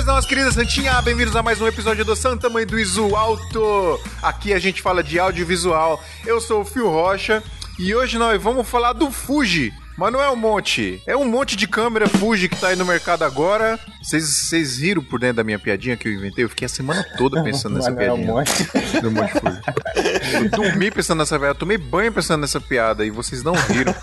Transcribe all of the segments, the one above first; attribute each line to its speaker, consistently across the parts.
Speaker 1: saudações, nossa querida Santinha, bem-vindos a mais um episódio do Santa Mãe do Isu Alto. Aqui a gente fala de audiovisual. Eu sou o Fio Rocha e hoje nós vamos falar do Fuji. Mas não é um monte. É um monte de câmera Fuji que tá aí no mercado agora. Vocês riram por dentro da minha piadinha que eu inventei? Eu fiquei a semana toda pensando nessa
Speaker 2: Mas não é um
Speaker 1: piadinha.
Speaker 2: monte.
Speaker 1: Do monte Fuji. Eu dormi pensando nessa piada, tomei banho pensando nessa piada e vocês não riram.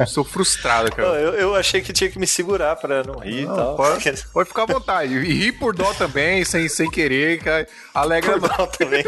Speaker 1: Eu sou frustrado, cara.
Speaker 3: Eu, eu achei que tinha que me segurar pra não rir e
Speaker 1: Não,
Speaker 3: tal.
Speaker 1: pode, pode ficar à vontade. E rir por dó também, sem, sem querer, cara. Alegra
Speaker 3: Por mal também.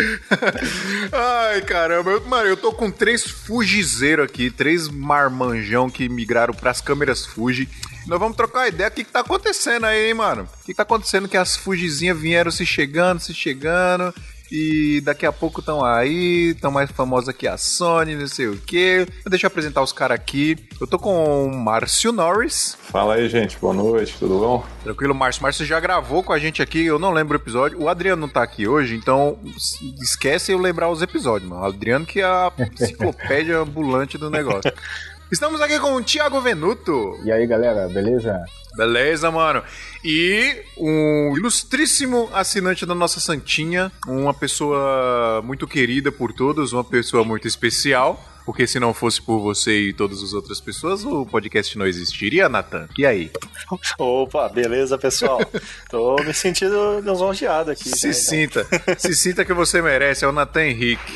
Speaker 1: Ai, caramba. Eu- Mano, eu tô com três Fujizeiro aqui, três marmanjão que migraram pras câmeras Fuji. Nós vamos trocar ideia. O que, que tá acontecendo aí, hein, mano? O que, que tá acontecendo que as Fujizinhas vieram se chegando, se chegando. E daqui a pouco estão aí, estão mais famosas que a Sony, não sei o quê. Deixa eu apresentar os caras aqui. Eu tô com o Márcio Norris.
Speaker 2: Fala aí, gente. Boa noite, tudo bom?
Speaker 1: Tranquilo, Márcio. Márcio já gravou com a gente aqui, eu não lembro o episódio. O Adriano não tá aqui hoje, então esquece eu lembrar os episódios, mano. O Adriano que é a enciclopédia ambulante do negócio. Estamos aqui com o Thiago Venuto.
Speaker 2: E aí, galera, beleza?
Speaker 1: Beleza, mano. E um ilustríssimo assinante da nossa Santinha, uma pessoa muito querida por todos, uma pessoa muito especial. Porque se não fosse por você e todas as outras pessoas, o podcast não existiria, Nathan. E aí?
Speaker 3: Opa, beleza, pessoal? Tô me sentindo lisonjeado aqui.
Speaker 1: Se
Speaker 3: né, então.
Speaker 1: sinta, se sinta que você merece, é o Nathan Henrique.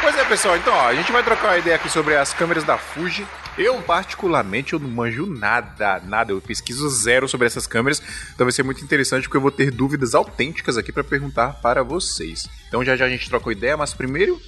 Speaker 1: Pois é, pessoal, então ó, a gente vai trocar uma ideia aqui sobre as câmeras da Fuji. Eu, particularmente, eu não manjo nada, nada. Eu pesquiso zero sobre essas câmeras, então vai ser muito interessante porque eu vou ter dúvidas autênticas aqui pra perguntar para vocês. Então já já a gente troca ideia, mas primeiro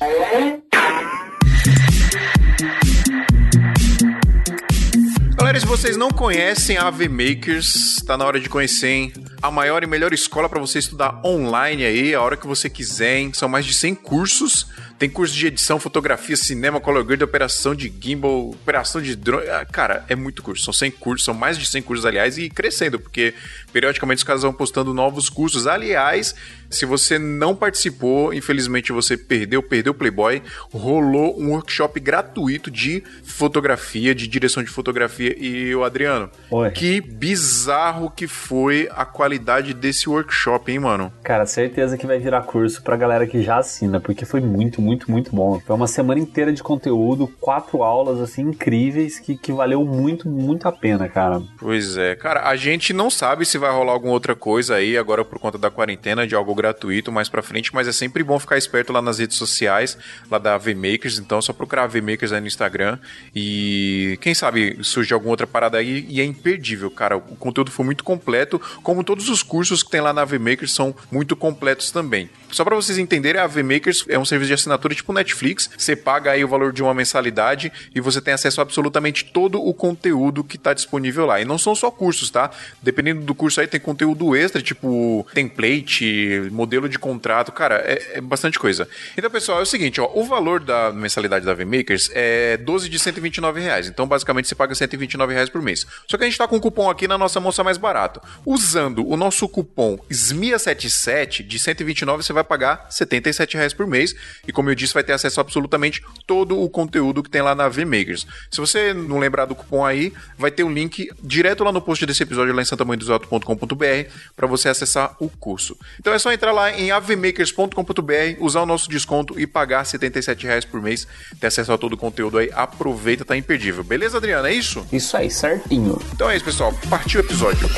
Speaker 1: Galera, se vocês não conhecem a AV Makers, tá na hora de conhecer, hein? A maior e melhor escola para você estudar online aí, a hora que você quiser, hein? São mais de 100 cursos. Tem curso de edição, fotografia, cinema, color grade, operação de gimbal, operação de drone. Ah, Cara, é muito curso. São 100 cursos, são mais de 100 cursos, aliás, e crescendo, porque periodicamente os caras vão postando novos cursos. Aliás, se você não participou, infelizmente você perdeu, perdeu o Playboy, rolou um workshop gratuito de fotografia, de direção de fotografia. E o Adriano,
Speaker 4: Oi.
Speaker 1: que bizarro que foi a qualidade desse workshop, hein, mano?
Speaker 4: Cara, certeza que vai virar curso pra galera que já assina, porque foi muito, muito, muito bom. Foi uma semana inteira de conteúdo, quatro aulas, assim, incríveis, que, que valeu muito, muito a pena, cara.
Speaker 1: Pois é, cara, a gente não sabe se vai rolar alguma outra coisa aí agora por conta da quarentena, de algo gratuito mais pra frente, mas é sempre bom ficar esperto lá nas redes sociais, lá da VMakers, então é só procurar VMakers aí no Instagram e quem sabe surge alguma outra parada aí e é imperdível, cara. O conteúdo foi muito completo, como todos os cursos que tem lá na VMakers são muito completos também. Só pra vocês entenderem, a VMakers é um serviço de assinatura tipo Netflix, você paga aí o valor de uma mensalidade e você tem acesso a absolutamente todo o conteúdo que tá disponível lá. E não são só cursos, tá? Dependendo do curso aí tem conteúdo extra, tipo template, modelo de contrato, cara, é, é bastante coisa. Então, pessoal, é o seguinte, ó, o valor da mensalidade da VMakers é 12 de 129 reais. Então, basicamente, você paga 129 reais por mês. Só que a gente tá com um cupom aqui na nossa moça mais barato. Usando o nosso cupom SMIA77 de 129, você vai pagar 77 reais por mês. E como eu disse, vai ter acesso a absolutamente todo o conteúdo que tem lá na VMakers. Se você não lembrar do cupom aí, vai ter um link direto lá no post desse episódio lá em santamanhodosalto.com.br para você acessar o curso. Então é só entrar lá em avmakers.com.br, usar o nosso desconto e pagar 77 reais por mês, ter acesso a todo o conteúdo aí. Aproveita, tá imperdível. Beleza, Adriana? É isso?
Speaker 4: Isso aí, certinho.
Speaker 1: Então é isso, pessoal. Partiu o episódio.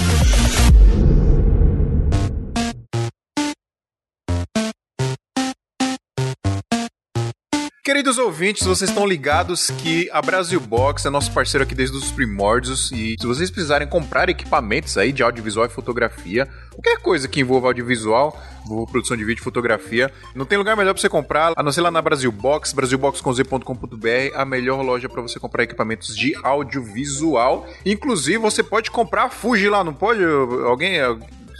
Speaker 1: Queridos ouvintes, vocês estão ligados que a Brasil Box é nosso parceiro aqui desde os primórdios e se vocês precisarem comprar equipamentos aí de audiovisual e fotografia, qualquer coisa que envolva audiovisual, produção de vídeo fotografia, não tem lugar melhor para você comprar, a não ser lá na Brasil Box, brasilbox.com.br, a melhor loja para você comprar equipamentos de audiovisual. Inclusive, você pode comprar Fuji lá, não pode? Alguém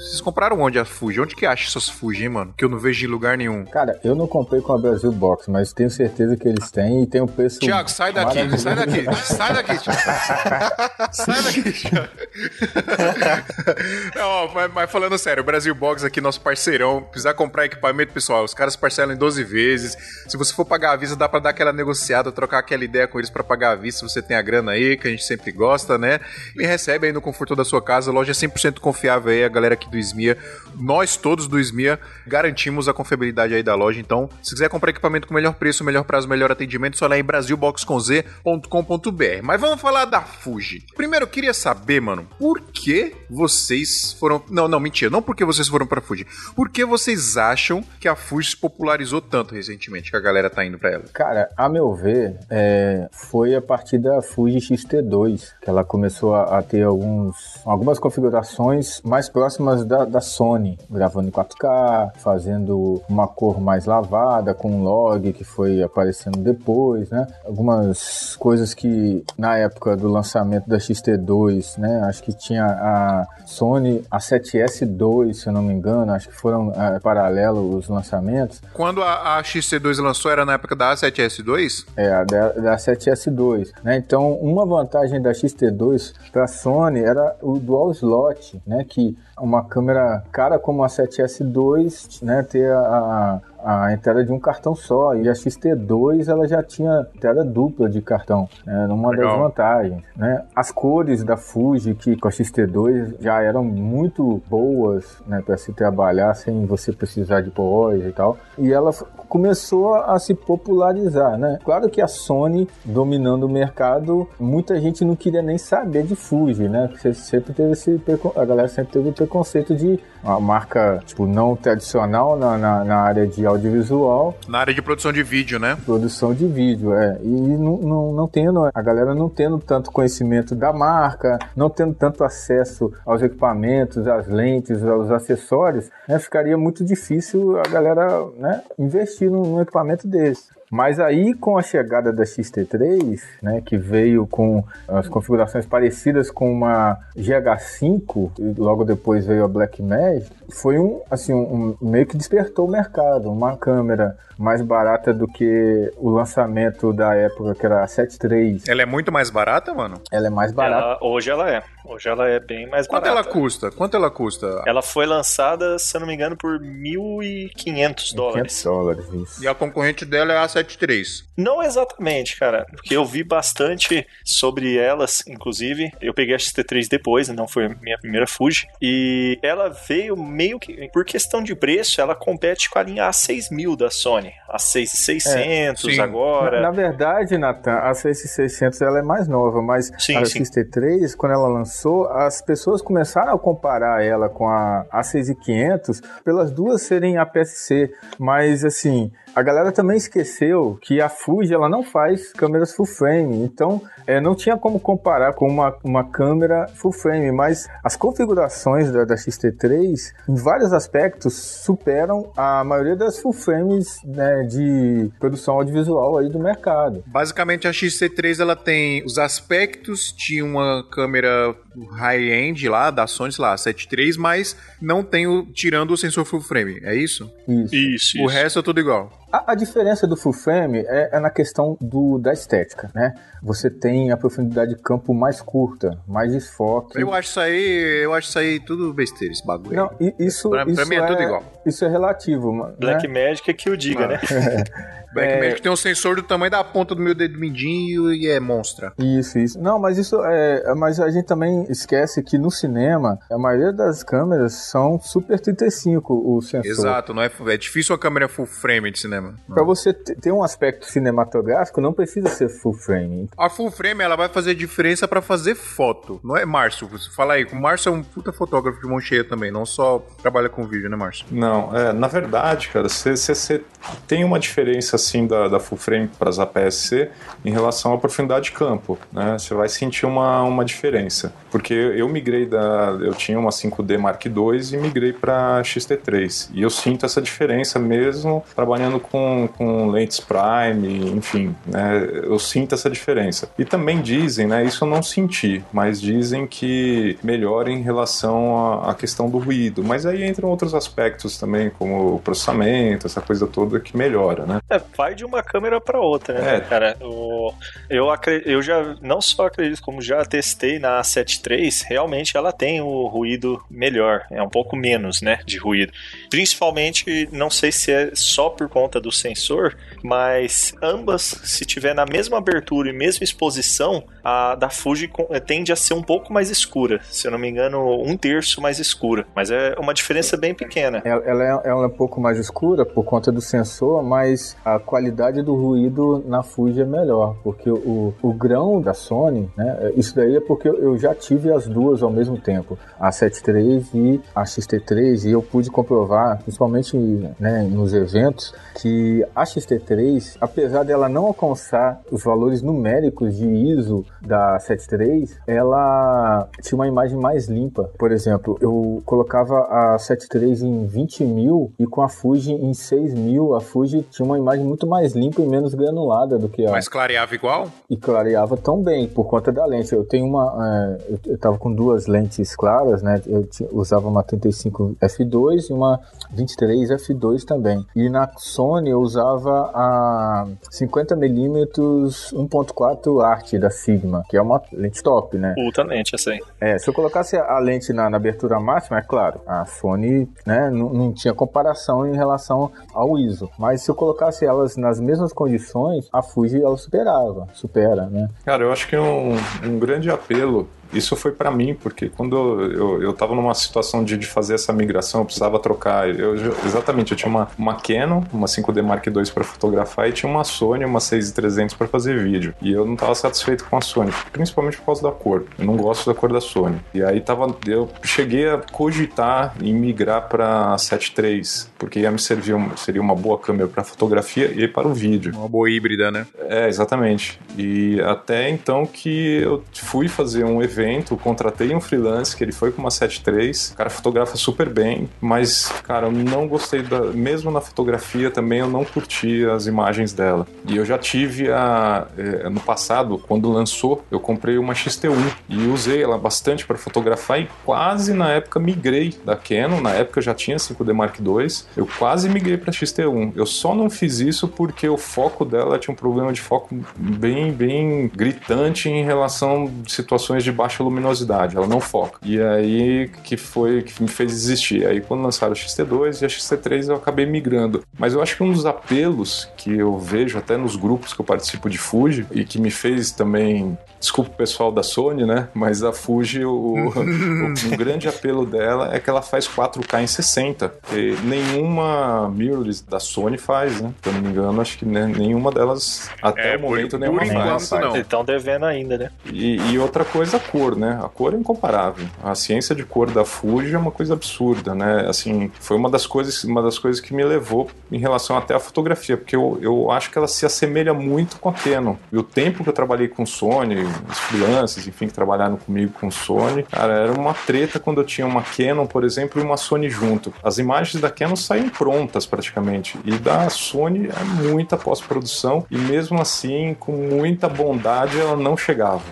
Speaker 1: Vocês compraram onde a Fuji? Onde que acha essas Fuji, hein, mano? Que eu não vejo em lugar nenhum.
Speaker 2: Cara, eu não comprei com a Brasil Box, mas tenho certeza que eles têm e tem um preço.
Speaker 1: Tiago, sai daqui, sai daqui, sai daqui, Thiago. sai daqui, Thiago. não, mas, mas, falando sério, o Brasil Box aqui, nosso parceirão, precisar comprar equipamento, pessoal, os caras parcelam em 12 vezes. Se você for pagar a vista, dá pra dar aquela negociada, trocar aquela ideia com eles para pagar a vista, se você tem a grana aí, que a gente sempre gosta, né? E recebe aí no conforto da sua casa, loja 100% confiável aí, a galera aqui do Esmia. Nós todos do Esmia garantimos a confiabilidade aí da loja, então, se quiser comprar equipamento com melhor preço, melhor prazo, melhor atendimento, só lá em brasilboxconz.com.br. Mas vamos falar da Fuji. Primeiro, eu queria saber, mano, por que vocês foram... Não, não, mentira, não porque vocês foram pra Fuji. Por que vocês acham que a Fuji se popularizou tanto recentemente, que a galera tá indo pra ela?
Speaker 2: Cara, a meu ver, é, foi a partir da Fuji X-T2 que ela começou a, a, ter alguns, algumas configurações mais próximas da, da Sony, gravando em 4K, fazendo uma cor mais lavada, com um log que foi aparecendo depois, né? Algumas coisas que na época do lançamento da X-T2, né? Acho que tinha a Sony A7S2, se eu não me engano, acho que foram é, paralelos os lançamentos.
Speaker 1: Quando a, a X-T2 lançou, era na época da A7S2?
Speaker 2: É, a da, da 7S2, né? Então, uma vantagem da X-T2 para a Sony era o dual slot, né? Que uma câmera cara como a 7S2, né? Ter a, a entrada de um cartão só. E a XT2 ela já tinha entrada dupla de cartão, né, numa Legal. das vantagens. Né? As cores da Fuji, que com a XT2 já eram muito boas né, para se trabalhar sem você precisar de pós e tal. E ela começou a se popularizar, né? Claro que a Sony dominando o mercado, muita gente não queria nem saber de Fuji, né? Você sempre teve esse a galera sempre teve o preconceito de uma marca tipo não tradicional na, na, na área de audiovisual.
Speaker 1: Na área de produção de vídeo, né?
Speaker 2: Produção de vídeo, é. E não, não, não tendo, a galera não tendo tanto conhecimento da marca, não tendo tanto acesso aos equipamentos, às lentes, aos acessórios, né, ficaria muito difícil a galera né, investir num, num equipamento desse. Mas aí, com a chegada da XT3, né, que veio com as configurações parecidas com uma GH5, e logo depois veio a Blackmagic, foi um, assim, um, meio que despertou o mercado. Uma câmera mais barata do que o lançamento da época, que era a 7.3.
Speaker 1: Ela é muito mais barata, mano?
Speaker 2: Ela é mais barata.
Speaker 3: Ela, hoje ela é. Hoje ela é bem mais
Speaker 1: Quanto
Speaker 3: barata.
Speaker 1: Quanto ela custa? Quanto ela custa?
Speaker 3: Ela foi lançada, se eu não me engano, por 1.500 dólares.
Speaker 2: 500 dólares, isso.
Speaker 1: E a concorrente dela é a 7.3.
Speaker 3: Não exatamente, cara. Porque eu vi bastante sobre elas, inclusive. Eu peguei a XT3 depois, não foi a minha primeira Fuji. E ela veio meio que, por questão de preço, ela compete com a linha A6000 da Sony. A 6600 é, agora.
Speaker 2: Na, na verdade, Nathan, a 6600 ela é mais nova, mas sim, a XT3, quando ela lançou, as pessoas começaram a comparar ela com a A6500 pelas duas serem APS-C, mas assim, a galera também esqueceu que a Fuji ela não faz câmeras full frame, então é, não tinha como comparar com uma, uma câmera full frame, mas as configurações da, da XT3 em vários aspectos superam a maioria das full frames né, de produção audiovisual aí do mercado.
Speaker 1: Basicamente a XT3 ela tem os aspectos de uma câmera high-end lá da Sony, lá, 7.3, mas não tem o tirando o sensor full frame, é isso?
Speaker 2: Isso.
Speaker 3: Isso.
Speaker 1: O isso. resto é tudo igual.
Speaker 2: A, a, diferença do full frame é, é, na questão do, da estética, né? Você tem a profundidade de campo mais curta, mais desfoque.
Speaker 1: Eu acho isso aí, eu acho isso aí tudo besteira, esse bagulho.
Speaker 2: Não, isso,
Speaker 1: pra,
Speaker 2: isso
Speaker 1: pra mim é, é, tudo igual.
Speaker 2: Isso é relativo, né?
Speaker 3: Black Magic é que o diga, ah. né?
Speaker 1: Black é... Magic tem um sensor do tamanho da ponta do meu dedo mindinho e é monstra.
Speaker 2: Isso, isso. Não, mas isso é. Mas a gente também esquece que no cinema, a maioria das câmeras são Super 35 o sensor.
Speaker 1: Exato, não é, é difícil a câmera full frame de cinema.
Speaker 2: Para você ter um aspecto cinematográfico, não precisa ser full frame.
Speaker 1: A full frame ela vai fazer diferença para fazer foto, não é, Márcio? Fala aí, o Márcio é um puta fotógrafo de mão cheia também, não só trabalha com vídeo, né, Márcio?
Speaker 5: Não, é, na verdade, cara, você tem uma diferença assim da, da full frame para as APS-C em relação à profundidade de campo, né? Você vai sentir uma, uma diferença. Porque eu migrei da. Eu tinha uma 5D Mark II e migrei para XT3. E eu sinto essa diferença mesmo trabalhando com, com lentes Prime, enfim, né? Eu sinto essa diferença. E também dizem, né? Isso eu não senti, mas dizem que melhora em relação à, questão do ruído. Mas aí entram outros aspectos também, como o processamento, essa coisa toda que melhora, né?
Speaker 3: É, vai de uma câmera para outra, né, é. cara? O, eu, eu já não só acredito, como já testei na A73, realmente ela tem o ruído melhor, é um pouco menos, né, de ruído. Principalmente, não sei se é só por conta do sensor, mas ambas, se tiver na mesma abertura e mesma exposição, a da Fuji tende a ser um pouco mais escura. Se eu não me engano, um terço mais escura. Mas é uma diferença bem pequena.
Speaker 2: Ela, ela, é, ela é um pouco mais escura por conta do sensor, mas a qualidade do ruído na Fuji é melhor, porque o, o grão da Sony, né, isso daí é porque eu já tive as duas ao mesmo tempo, a 73 e a XT3, e eu pude comprovar, principalmente né, nos eventos, que a XT3, apesar dela não alcançar os valores numéricos de ISO da 73, ela tinha uma imagem mais limpa. Por exemplo, eu colocava a 73 em 20 mil e com a Fuji em 6 mil, a Fuji tinha uma imagem muito mais limpa e menos granulada do que a.
Speaker 1: Mas clareava igual?
Speaker 2: E clareava tão bem, por conta da lente. Eu tenho uma. É, eu tava com duas lentes claras, né? Eu usava uma 35 f2 e uma 23 f2 também. E na Sony eu usava a 50mm 1.4 Art da Sigma, que é uma lente top, né?
Speaker 3: Puta lente, aí.
Speaker 2: É, se eu colocasse a lente na, na abertura máxima, é claro, a Sony né, não tinha comparação em relação ao ISO. Mas se eu colocasse elas nas mesmas condições, a Fuji ela superava, supera, né?
Speaker 5: Cara, eu acho que um, um grande apelo isso foi para mim, porque quando eu, eu tava numa situação de, de fazer essa migração, eu precisava trocar. Eu, exatamente, eu tinha uma, uma Canon, uma 5D Mark II para fotografar e tinha uma Sony, uma 6300 para fazer vídeo. E eu não tava satisfeito com a Sony, principalmente por causa da cor. Eu não gosto da cor da Sony. E aí tava, eu cheguei a cogitar em migrar para 7.3, porque ia me servir seria uma boa câmera para fotografia e para o vídeo.
Speaker 1: Uma boa híbrida, né?
Speaker 5: É, exatamente. E até então que eu fui fazer um evento contratei um freelance que ele foi com uma 7.3, o cara fotografa super bem, mas, cara, não gostei da. Mesmo na fotografia também eu não curti as imagens dela. E eu já tive a. Eh, no passado, quando lançou, eu comprei uma XT1 e usei ela bastante para fotografar e quase na época migrei da Canon, na época eu já tinha 5D Mark II, eu quase migrei para XT1. Eu só não fiz isso porque o foco dela tinha um problema de foco bem, bem gritante em relação a situações de baixa baixa luminosidade, ela não foca. E aí que foi que me fez desistir. Aí quando lançaram o XT2 e a XT3 eu acabei migrando. Mas eu acho que um dos apelos que eu vejo até nos grupos que eu participo de Fuji e que me fez também desculpa o pessoal da Sony, né? Mas a Fuji, o, o, o, grande apelo dela é que ela faz 4K em 60. E nenhuma mirrorless da Sony faz, né? Se eu não me engano, acho que nenhuma delas, até é, o momento, por, nenhuma por
Speaker 3: faz. Não. Estão devendo ainda, né?
Speaker 5: E, e, outra coisa, a cor, né? A cor é incomparável. A ciência de cor da Fuji é uma coisa absurda, né? Assim, foi uma das coisas, uma das coisas que me levou em relação até à fotografia, porque eu, eu acho que ela se assemelha muito com a Canon. E o tempo que eu trabalhei com Sony, os freelancers, enfim, que trabalharam comigo com Sony, cara, era uma treta quando eu tinha uma Canon, por exemplo, e uma Sony junto. As imagens da Canon saem prontas praticamente, e da Sony é muita pós-produção, e mesmo assim, com muita bondade, ela não chegava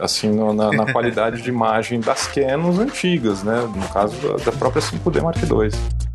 Speaker 5: assim, na, na, qualidade de imagem das Canons antigas, né? No caso da, da própria 5D Mark II.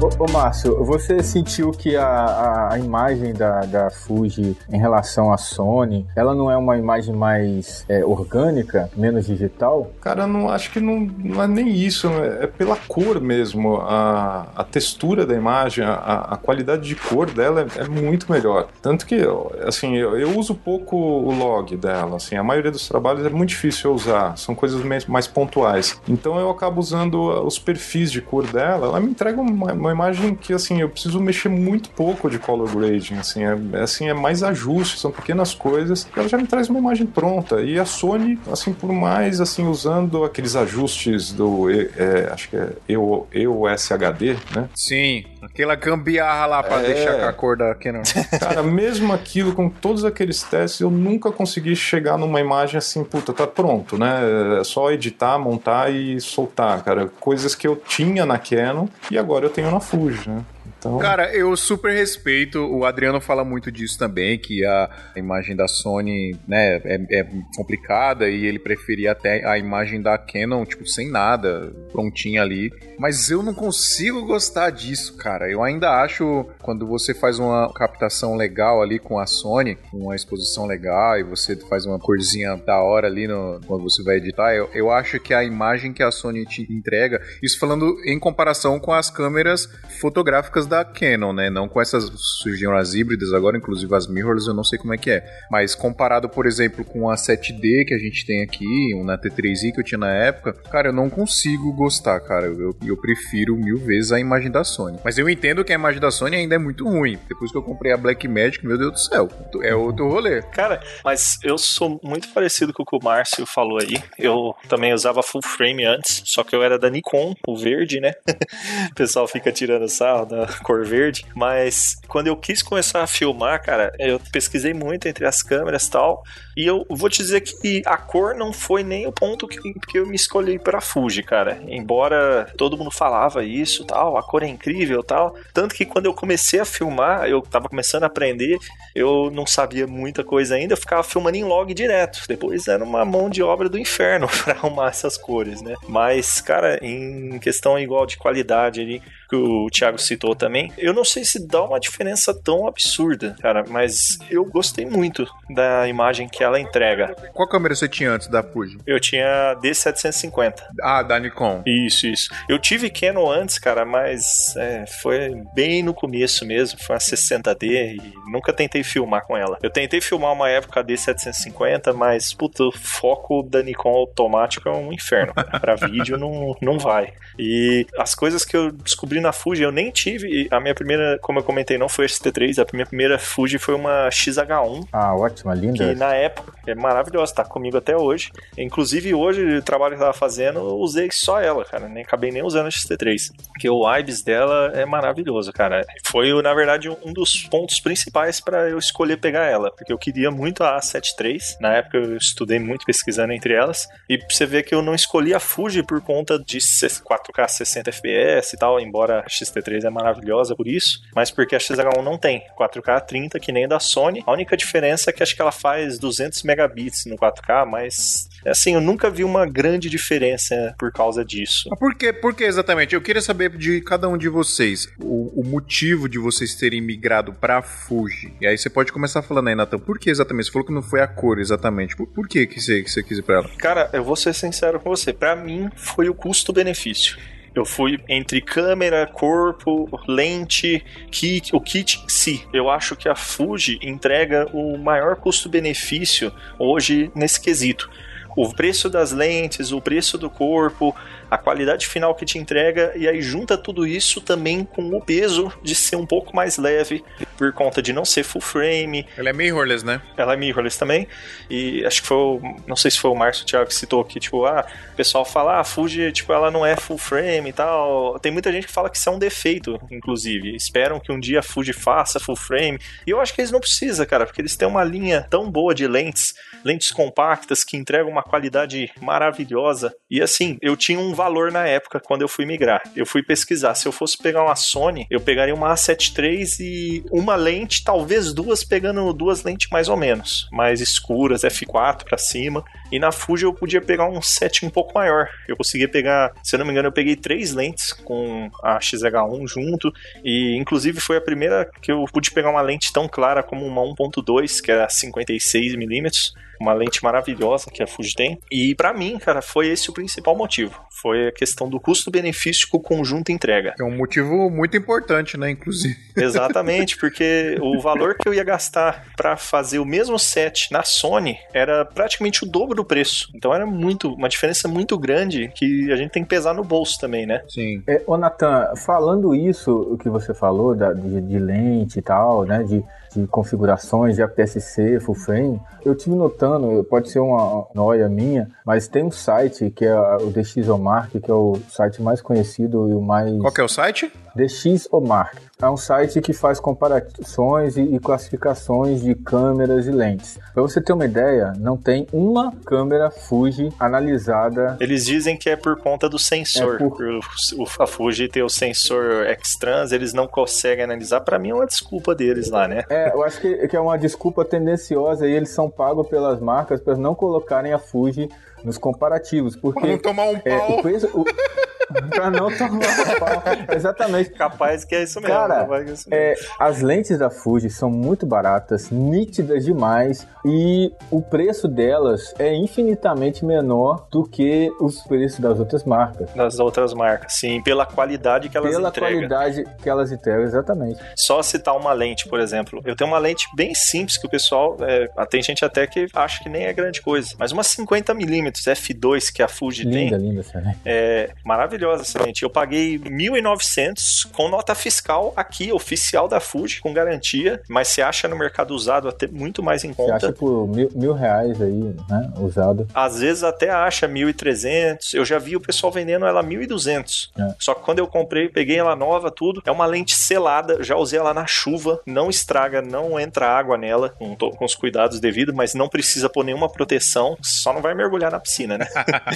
Speaker 2: Ô, Márcio, você sentiu que a, a, imagem da, da Fuji em relação à Sony, ela não é uma imagem mais é, orgânica, menos digital?
Speaker 5: Cara, não acho que não, não é nem isso, né? é pela cor mesmo. A, a textura da imagem, a, a qualidade de cor dela é, é, muito melhor. Tanto que, assim, eu, eu, uso pouco o log dela, assim, a maioria dos trabalhos é muito difícil eu usar, são coisas mais, mais pontuais. Então eu acabo usando os perfis de cor dela, ela me entrega uma, uma imagem imagem que assim eu preciso mexer muito pouco de color grading, assim é, é assim é mais ajuste, são pequenas coisas. E ela já me traz uma imagem pronta. E a Sony, assim por mais assim usando aqueles ajustes do é, acho que é EOS HD, né?
Speaker 1: Sim. Aquela gambiarra lá pra
Speaker 5: É.
Speaker 1: deixar com a cor da Canon.
Speaker 5: Cara, mesmo aquilo, com todos aqueles testes, eu nunca consegui chegar numa imagem assim, puta, tá pronto, né? É só editar, montar e soltar, cara. Coisas que eu tinha na Canon e agora eu tenho na Fuji, né? Então,
Speaker 1: Cara, eu super respeito. O Adriano fala muito disso também, que a imagem da Sony, né, é, é complicada e ele preferia até a imagem da Canon, tipo, sem nada, prontinha ali. Mas eu não consigo gostar disso, cara. Eu ainda acho, quando você faz uma captação legal ali com a Sony, uma exposição legal, e você faz uma corzinha da hora ali no, quando você vai editar, eu, eu acho que a imagem que a Sony te entrega, isso falando em comparação com as câmeras fotográficas da Canon, né? Não com essas surgiram as híbridas agora, inclusive as mirrorless, eu não sei como é que é. Mas comparado, por exemplo, com a 7D que a gente tem aqui, uma T3i que eu tinha na época, cara, eu não consigo gostar, cara. Eu, eu prefiro mil vezes a imagem da Sony. Mas eu entendo que a imagem da Sony ainda é muito ruim. Depois que eu comprei a Blackmagic, meu Deus do céu, é outro rolê.
Speaker 3: Cara, mas eu sou muito parecido com o que o Márcio falou aí. Eu também usava full frame antes, só que eu era da Nikon, o verde, né? o pessoal fica tirando sarro da cor verde. Mas quando eu quis começar a filmar, cara, eu pesquisei muito entre as câmeras e tal. E eu vou te dizer que a cor não foi nem o ponto que, que eu me escolhi para Fuji, cara. Embora todo mundo falava isso, tal, a cor é incrível, tal. Tanto que quando eu comecei a filmar, eu tava começando a aprender, eu não sabia muita coisa ainda, eu ficava filmando em log direto. Depois era uma mão de obra do inferno para arrumar essas cores, né? Mas, cara, em questão igual de qualidade ali, que o Thiago citou também, eu não sei se dá uma diferença tão absurda, cara, mas eu gostei muito da imagem que ela entrega.
Speaker 1: Qual câmera você tinha antes da Fuji?
Speaker 3: Eu tinha D750.
Speaker 1: Ah, da Nikon.
Speaker 3: Isso, isso. Eu tive Canon antes, cara, mas é, foi bem no começo mesmo. Foi uma 60D e nunca tentei filmar com ela. Eu tentei filmar uma época a D750, mas, puta, o foco da Nikon automático é um inferno. Pra vídeo não, não vai. E as coisas que eu descobri na Fuji, eu nem tive. A minha primeira, como eu comentei, não foi a ST3. A minha primeira Fuji foi uma XH1.
Speaker 2: Ah, ótima, linda.
Speaker 3: Que na época é maravilhosa, tá comigo até hoje. Inclusive, hoje, o trabalho que eu tava fazendo, eu usei só ela, cara. Nem acabei nem usando a XT3. Porque o IBIS dela é maravilhoso, cara. Foi, na verdade, um dos pontos principais para eu escolher pegar ela. Porque eu queria muito a A73. Na época eu estudei muito pesquisando entre elas. E você vê que eu não escolhi a Fuji por conta de 4K 60 FPS e tal, embora a XT3 é maravilhosa por isso, mas porque a XH1 não tem 4K 30 que nem da Sony. A única diferença é que acho que ela faz 200 megabits no 4K, mas assim, eu nunca vi uma grande diferença por causa disso.
Speaker 1: Mas por quê? Por que exatamente? Eu queria saber de cada um de vocês o, o motivo de vocês terem migrado pra Fuji. E aí você pode começar falando aí, Nathan, por que exatamente? Você falou que não foi a cor exatamente. Por, por que, que, você, que você quis ir pra ela?
Speaker 3: Cara, eu vou ser sincero com você. Para mim, foi o custo-benefício. Eu fui entre câmera, corpo, lente, kit, o kit em si. Eu acho que a Fuji entrega o maior custo-benefício hoje nesse quesito. O preço das lentes, o preço do corpo, a qualidade final que te entrega, e aí junta tudo isso também com o peso de ser um pouco mais leve, por conta de não ser full frame.
Speaker 1: Ela é mirrorless, né?
Speaker 3: Ela é mirrorless também. E acho que foi o, não sei se foi o Márcio Thiago que citou que, tipo, ah, o pessoal fala, ah, Fuji, tipo, ela não é full frame e tal. Tem muita gente que fala que isso é um defeito, inclusive. Esperam que um dia a Fuji faça full frame. E eu acho que eles não precisam, cara, porque eles têm uma linha tão boa de lentes, lentes compactas que entregam uma qualidade maravilhosa. E assim, eu tinha um valor na época quando eu fui migrar. Eu fui pesquisar. Se eu fosse pegar uma Sony, eu pegaria uma A7 III e uma lente, talvez duas, pegando duas lentes mais ou menos, mais escuras, F4 para cima. E na Fuji eu podia pegar um set um pouco maior. Eu conseguia pegar, se eu não me engano, eu peguei três lentes com a XH1 junto. E inclusive foi a primeira que eu pude pegar uma lente tão clara como uma 1.2, que era 56mm uma lente maravilhosa que a Fuji tem. E para mim, cara, foi esse o principal motivo. Foi a questão do custo-benefício que o conjunto entrega.
Speaker 1: É um motivo muito importante, né, inclusive.
Speaker 3: Exatamente, porque o valor que eu ia gastar para fazer o mesmo set na Sony era praticamente o dobro do preço. Então era muito, uma diferença muito grande que a gente tem que pesar no bolso também, né?
Speaker 1: Sim.
Speaker 2: É, ô Natan, falando isso, o que você falou da, de, de lente e tal, né, de, de configurações de APS-C, full frame, eu tive notando, pode ser uma noia minha, mas tem um site que é o DxOMark, que é o site mais conhecido e o mais...
Speaker 1: Qual que é o site?
Speaker 2: DxOMark. É um site que faz comparações e, e classificações de câmeras e lentes. Para você ter uma ideia, não tem uma câmera Fuji analisada.
Speaker 3: Eles dizem que é por conta do sensor. É por... o, a Fuji ter o sensor X-Trans, eles não conseguem analisar. Para mim é uma desculpa deles lá, né?
Speaker 2: É, eu acho que, que é uma desculpa tendenciosa e eles são pagos pelas marcas para não colocarem a Fuji nos comparativos. Porque,
Speaker 1: pra não tomar um pau. É, o preço, o,
Speaker 2: pra não tomar um pau. Exatamente.
Speaker 3: Capaz que é isso mesmo.
Speaker 2: Cara,
Speaker 3: é
Speaker 2: isso mesmo. É, as lentes da Fuji são muito baratas, nítidas demais e o preço delas é infinitamente menor do que os preços das outras marcas.
Speaker 3: Das outras marcas, sim, pela qualidade que elas
Speaker 2: pela
Speaker 3: entregam.
Speaker 2: Pela qualidade que elas entregam, exatamente.
Speaker 3: Só citar uma lente, por exemplo. Eu tenho uma lente bem simples que o pessoal, é, tem gente até que acha que nem é grande coisa, mas uma 50 milímetros f2 que a Fuji
Speaker 2: linda,
Speaker 3: tem.
Speaker 2: Linda, linda essa lente.
Speaker 3: É maravilhosa essa lente. Eu paguei 1.900 com nota fiscal aqui, oficial da Fuji, com garantia, mas você acha no mercado usado até muito mais em conta.
Speaker 2: Você acha por mil, mil reais aí, né, usado.
Speaker 3: Às vezes até acha 1.300. Eu já vi o pessoal vendendo ela 1.200. É. Só que quando eu comprei, peguei ela nova, tudo. É uma lente selada, já usei ela na chuva, não estraga, não entra água nela, com, com os cuidados devidos, mas não precisa pôr nenhuma proteção, só não vai mergulhar na piscina, né?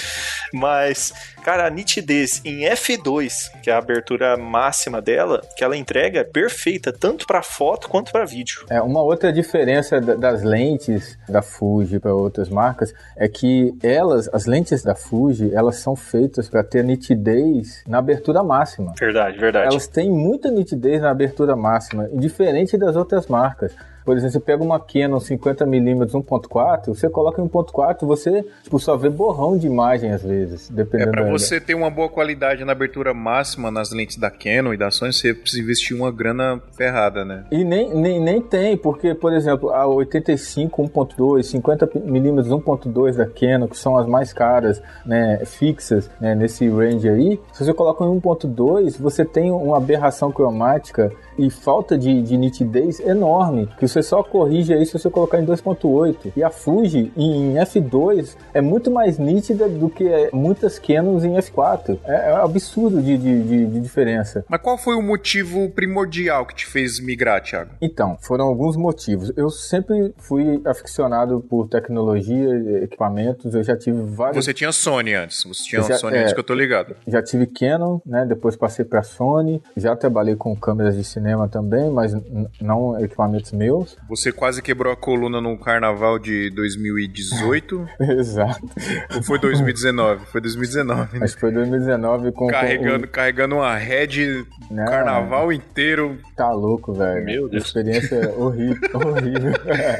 Speaker 3: mas, cara, a nitidez em F2, que é a abertura máxima dela, que ela entrega é perfeita, tanto para foto quanto para vídeo.
Speaker 2: É, uma outra diferença das lentes da Fuji para outras marcas é que elas, as lentes da Fuji, elas são feitas para ter nitidez na abertura máxima.
Speaker 3: Verdade, verdade.
Speaker 2: Elas têm muita nitidez na abertura máxima, diferente das outras marcas. Por exemplo, você pega uma Canon 50mm 1.4, você coloca em 1.4, você tipo, só vê borrão de imagem às vezes, dependendo.
Speaker 1: É, para você ter uma boa qualidade na abertura máxima nas lentes da Canon e da Sony, você precisa investir uma grana ferrada, né?
Speaker 2: E nem, nem, nem tem, porque, por exemplo, a 85 1.2, 50mm 1.2 da Canon, que são as mais caras, né, fixas, né, nesse range aí, se você coloca em 1.2, você tem uma aberração cromática e falta de, de nitidez enorme, que você só corrige aí se você colocar em 2.8. E a Fuji em F2 é muito mais nítida do que muitas Canons em F4. É, é um absurdo de, de, de, de, diferença.
Speaker 1: Mas qual foi o motivo primordial que te fez migrar, Thiago?
Speaker 2: Então, foram alguns motivos. Eu sempre fui aficionado por tecnologia, equipamentos, eu já tive vários...
Speaker 1: Você tinha Sony antes, você tinha já, Sony é, antes que eu tô ligado.
Speaker 2: Já tive Canon, né, depois passei pra Sony, já trabalhei com câmeras de cinema também, mas não equipamentos meus.
Speaker 1: Você quase quebrou a coluna no carnaval de 2018.
Speaker 2: Exato.
Speaker 1: Ou foi 2019? Foi 2019.
Speaker 2: Né? Acho que foi 2019 com.
Speaker 1: Carregando, com... carregando uma head no carnaval inteiro.
Speaker 2: Tá louco, velho.
Speaker 3: Meu Deus.
Speaker 2: Experiência horrível. horrível.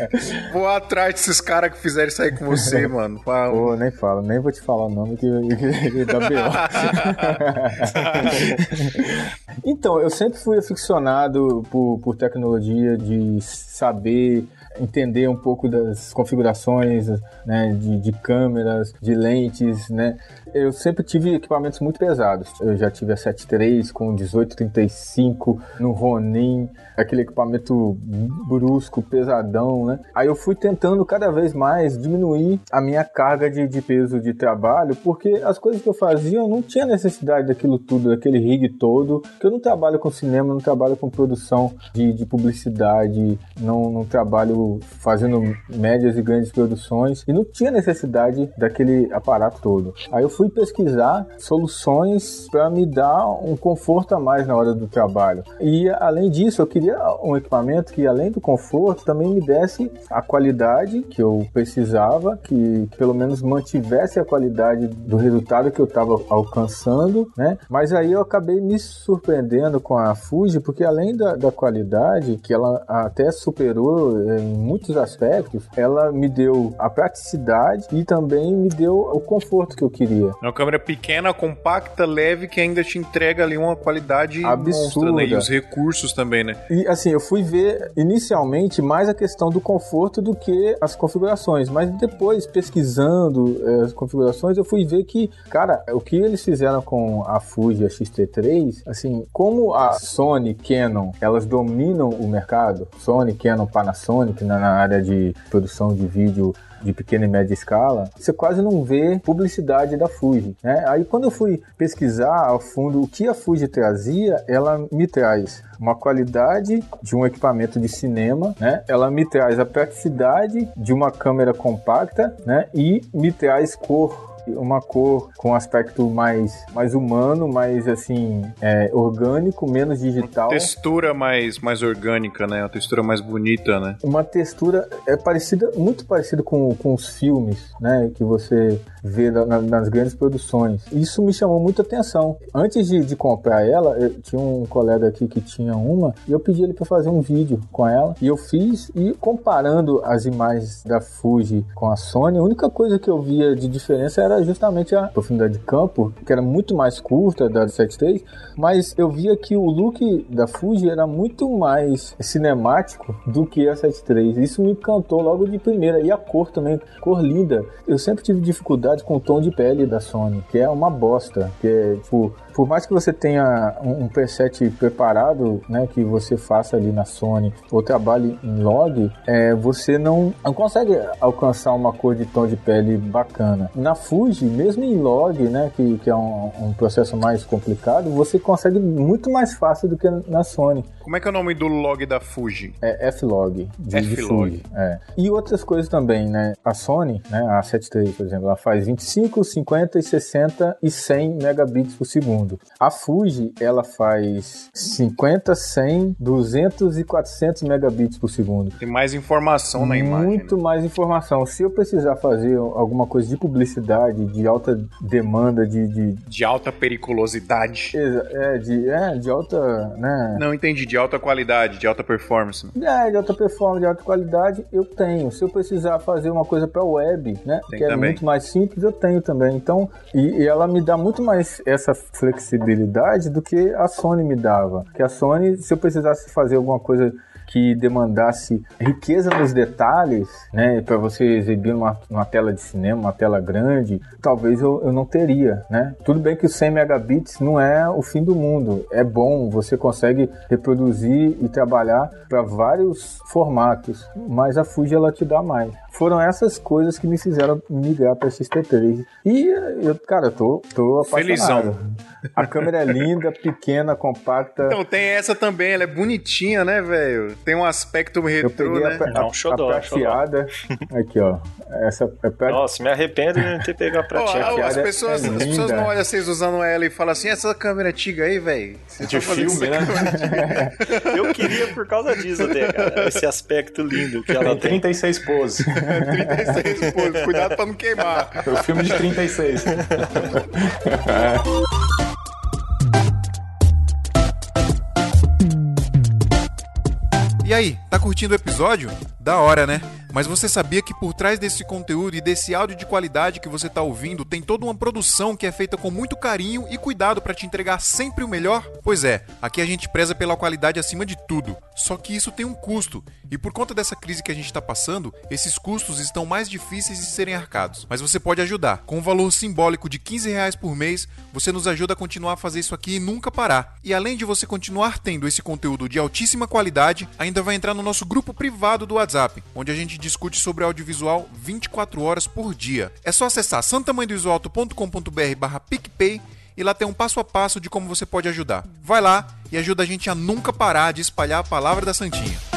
Speaker 1: Vou atrás desses caras que fizeram isso aí com você, mano.
Speaker 2: Pô, nem falo, nem vou te falar o nome que, que, que dá B.O. então, eu sempre fui aficionado por, por tecnologia de saber entender um pouco das configurações né, de, de câmeras, de lentes, né? Eu sempre tive equipamentos muito pesados. Eu já tive a 7.3 com 1835 no Ronin, aquele equipamento brusco, pesadão, né? Aí eu fui tentando cada vez mais diminuir a minha carga de, de peso de trabalho, porque as coisas que eu fazia eu não tinha necessidade daquilo tudo, daquele rig todo, que eu não trabalho com cinema, não trabalho com produção de, de publicidade, não, não trabalho fazendo médias e grandes produções e não tinha necessidade daquele aparato todo. Aí eu fui pesquisar soluções para me dar um conforto a mais na hora do trabalho. E além disso, eu queria um equipamento que além do conforto também me desse a qualidade que eu precisava, que, pelo menos mantivesse a qualidade do resultado que eu estava alcançando, né? Mas aí eu acabei me surpreendendo com a Fuji, porque além da, da qualidade, que ela até superou em muitos aspectos, ela me deu a praticidade e também me deu o conforto que eu queria.
Speaker 1: É uma câmera pequena, compacta, leve, que ainda te entrega ali uma qualidade absurda. Monstra, né? E os recursos também, né?
Speaker 2: E assim, eu fui ver inicialmente mais a questão do conforto do que as configurações, mas depois pesquisando eh, as configurações, eu fui ver que, cara, o que eles fizeram com a Fuji a X-T3, assim, como a Sony, Canon, elas dominam o mercado, Sony, Canon, Panasonic, na área de produção de vídeo de pequena e média escala, você quase não vê publicidade da Fuji. Né? Aí quando eu fui pesquisar a fundo o que a Fuji trazia, ela me traz uma qualidade de um equipamento de cinema, né? Ela me traz a praticidade de uma câmera compacta, né? E me traz cor uma cor com aspecto mais, mais humano, mais assim, é, orgânico, menos digital.
Speaker 1: Uma textura mais, mais orgânica, né? Uma textura mais bonita, né?
Speaker 2: Uma textura é parecida, muito parecida com, com os filmes, né? Que você vê na, nas grandes produções. Isso me chamou muita atenção. Antes de, de comprar ela, eu tinha um colega aqui que tinha uma e eu pedi ele para fazer um vídeo com ela e eu fiz e comparando as imagens da Fuji com a Sony, a única coisa que eu via de diferença era justamente a profundidade de campo, que era muito mais curta da 7.3, mas eu via que o look da Fuji era muito mais cinemático do que a 7.3. Isso me encantou logo de primeira. E a cor também, cor linda. Eu sempre tive dificuldade com o tom de pele da Sony, que é uma bosta. Que é, tipo, por mais que você tenha um, um preset preparado, né, que você faça ali na Sony ou trabalhe em log, é, você não, não consegue alcançar uma cor de tom de pele bacana. Na Fuji, mesmo em log, né, que, que é um, um processo mais complicado, você consegue muito mais fácil do que na Sony.
Speaker 1: Como é que é o nome do log da Fuji?
Speaker 2: É F-Log, F-Log. É. E outras coisas também, né? A Sony, né, a 7.3, por exemplo, ela faz 25, 50, 60 e 100 megabits por segundo. A Fuji, ela faz 50, 100, 200 e 400 megabits por segundo.
Speaker 1: Tem mais informação na imagem.
Speaker 2: Muito
Speaker 1: né?
Speaker 2: mais informação. Se eu precisar fazer alguma coisa de publicidade, de alta demanda, de... De,
Speaker 1: de alta periculosidade.
Speaker 2: É, de, é, de alta... Né?
Speaker 1: Não, entendi de alta qualidade, de alta performance.
Speaker 2: É, de alta performance, de alta qualidade, eu tenho. Se eu precisar fazer uma coisa para web, né, Tem que também. é muito mais simples, eu tenho também. Então, e, e, ela me dá muito mais essa flexibilidade do que a Sony me dava. Que a Sony, se eu precisasse fazer alguma coisa que demandasse riqueza nos detalhes, né, para você exibir numa, tela de cinema, uma tela grande, talvez eu, eu não teria, né? Tudo bem que os 100 megabits não é o fim do mundo, é bom, você consegue reproduzir e trabalhar para vários formatos, mas a Fuji ela te dá mais. Foram essas coisas que me fizeram migrar para XT3. E eu, cara, eu tô, tô apaixonado. Felizão. A câmera é linda, pequena, compacta.
Speaker 1: Então, tem essa também, ela é bonitinha, né, velho? Tem um aspecto retrô, né?
Speaker 2: A, Não, xodó, a prateada. Aqui, ó. Essa é pra...
Speaker 3: Nossa, me arrependo de não ter pegado a prateada.
Speaker 1: Oh, as, pessoas, é as pessoas não olham vocês usando ela e falam assim, essa câmera antiga aí, velho.
Speaker 3: De tá filme, né? Eu queria por causa disso até, cara. Esse aspecto lindo que ela tem.
Speaker 5: tem. 36 poses.
Speaker 1: 36 poses. Cuidado pra não queimar.
Speaker 5: É o filme de 36.
Speaker 1: E aí, tá curtindo o episódio? Da hora, né? Mas você sabia que por trás desse conteúdo e desse áudio de qualidade que você está ouvindo tem toda uma produção que é feita com muito carinho e cuidado para te entregar sempre o melhor? Pois é, aqui a gente preza pela qualidade acima de tudo. Só que isso tem um custo, e por conta dessa crise que a gente está passando, esses custos estão mais difíceis de serem arcados. Mas você pode ajudar. Com um valor simbólico de 15 reais por mês, você nos ajuda a continuar a fazer isso aqui e nunca parar. E além de você continuar tendo esse conteúdo de altíssima qualidade, ainda vai entrar no nosso grupo privado do WhatsApp, onde a gente discute sobre audiovisual 24 horas por dia. É só acessar santamandoisoalto.com.br barra PicPay e lá tem um passo a passo de como você pode ajudar. Vai lá e ajuda a gente a nunca parar de espalhar a palavra da Santinha.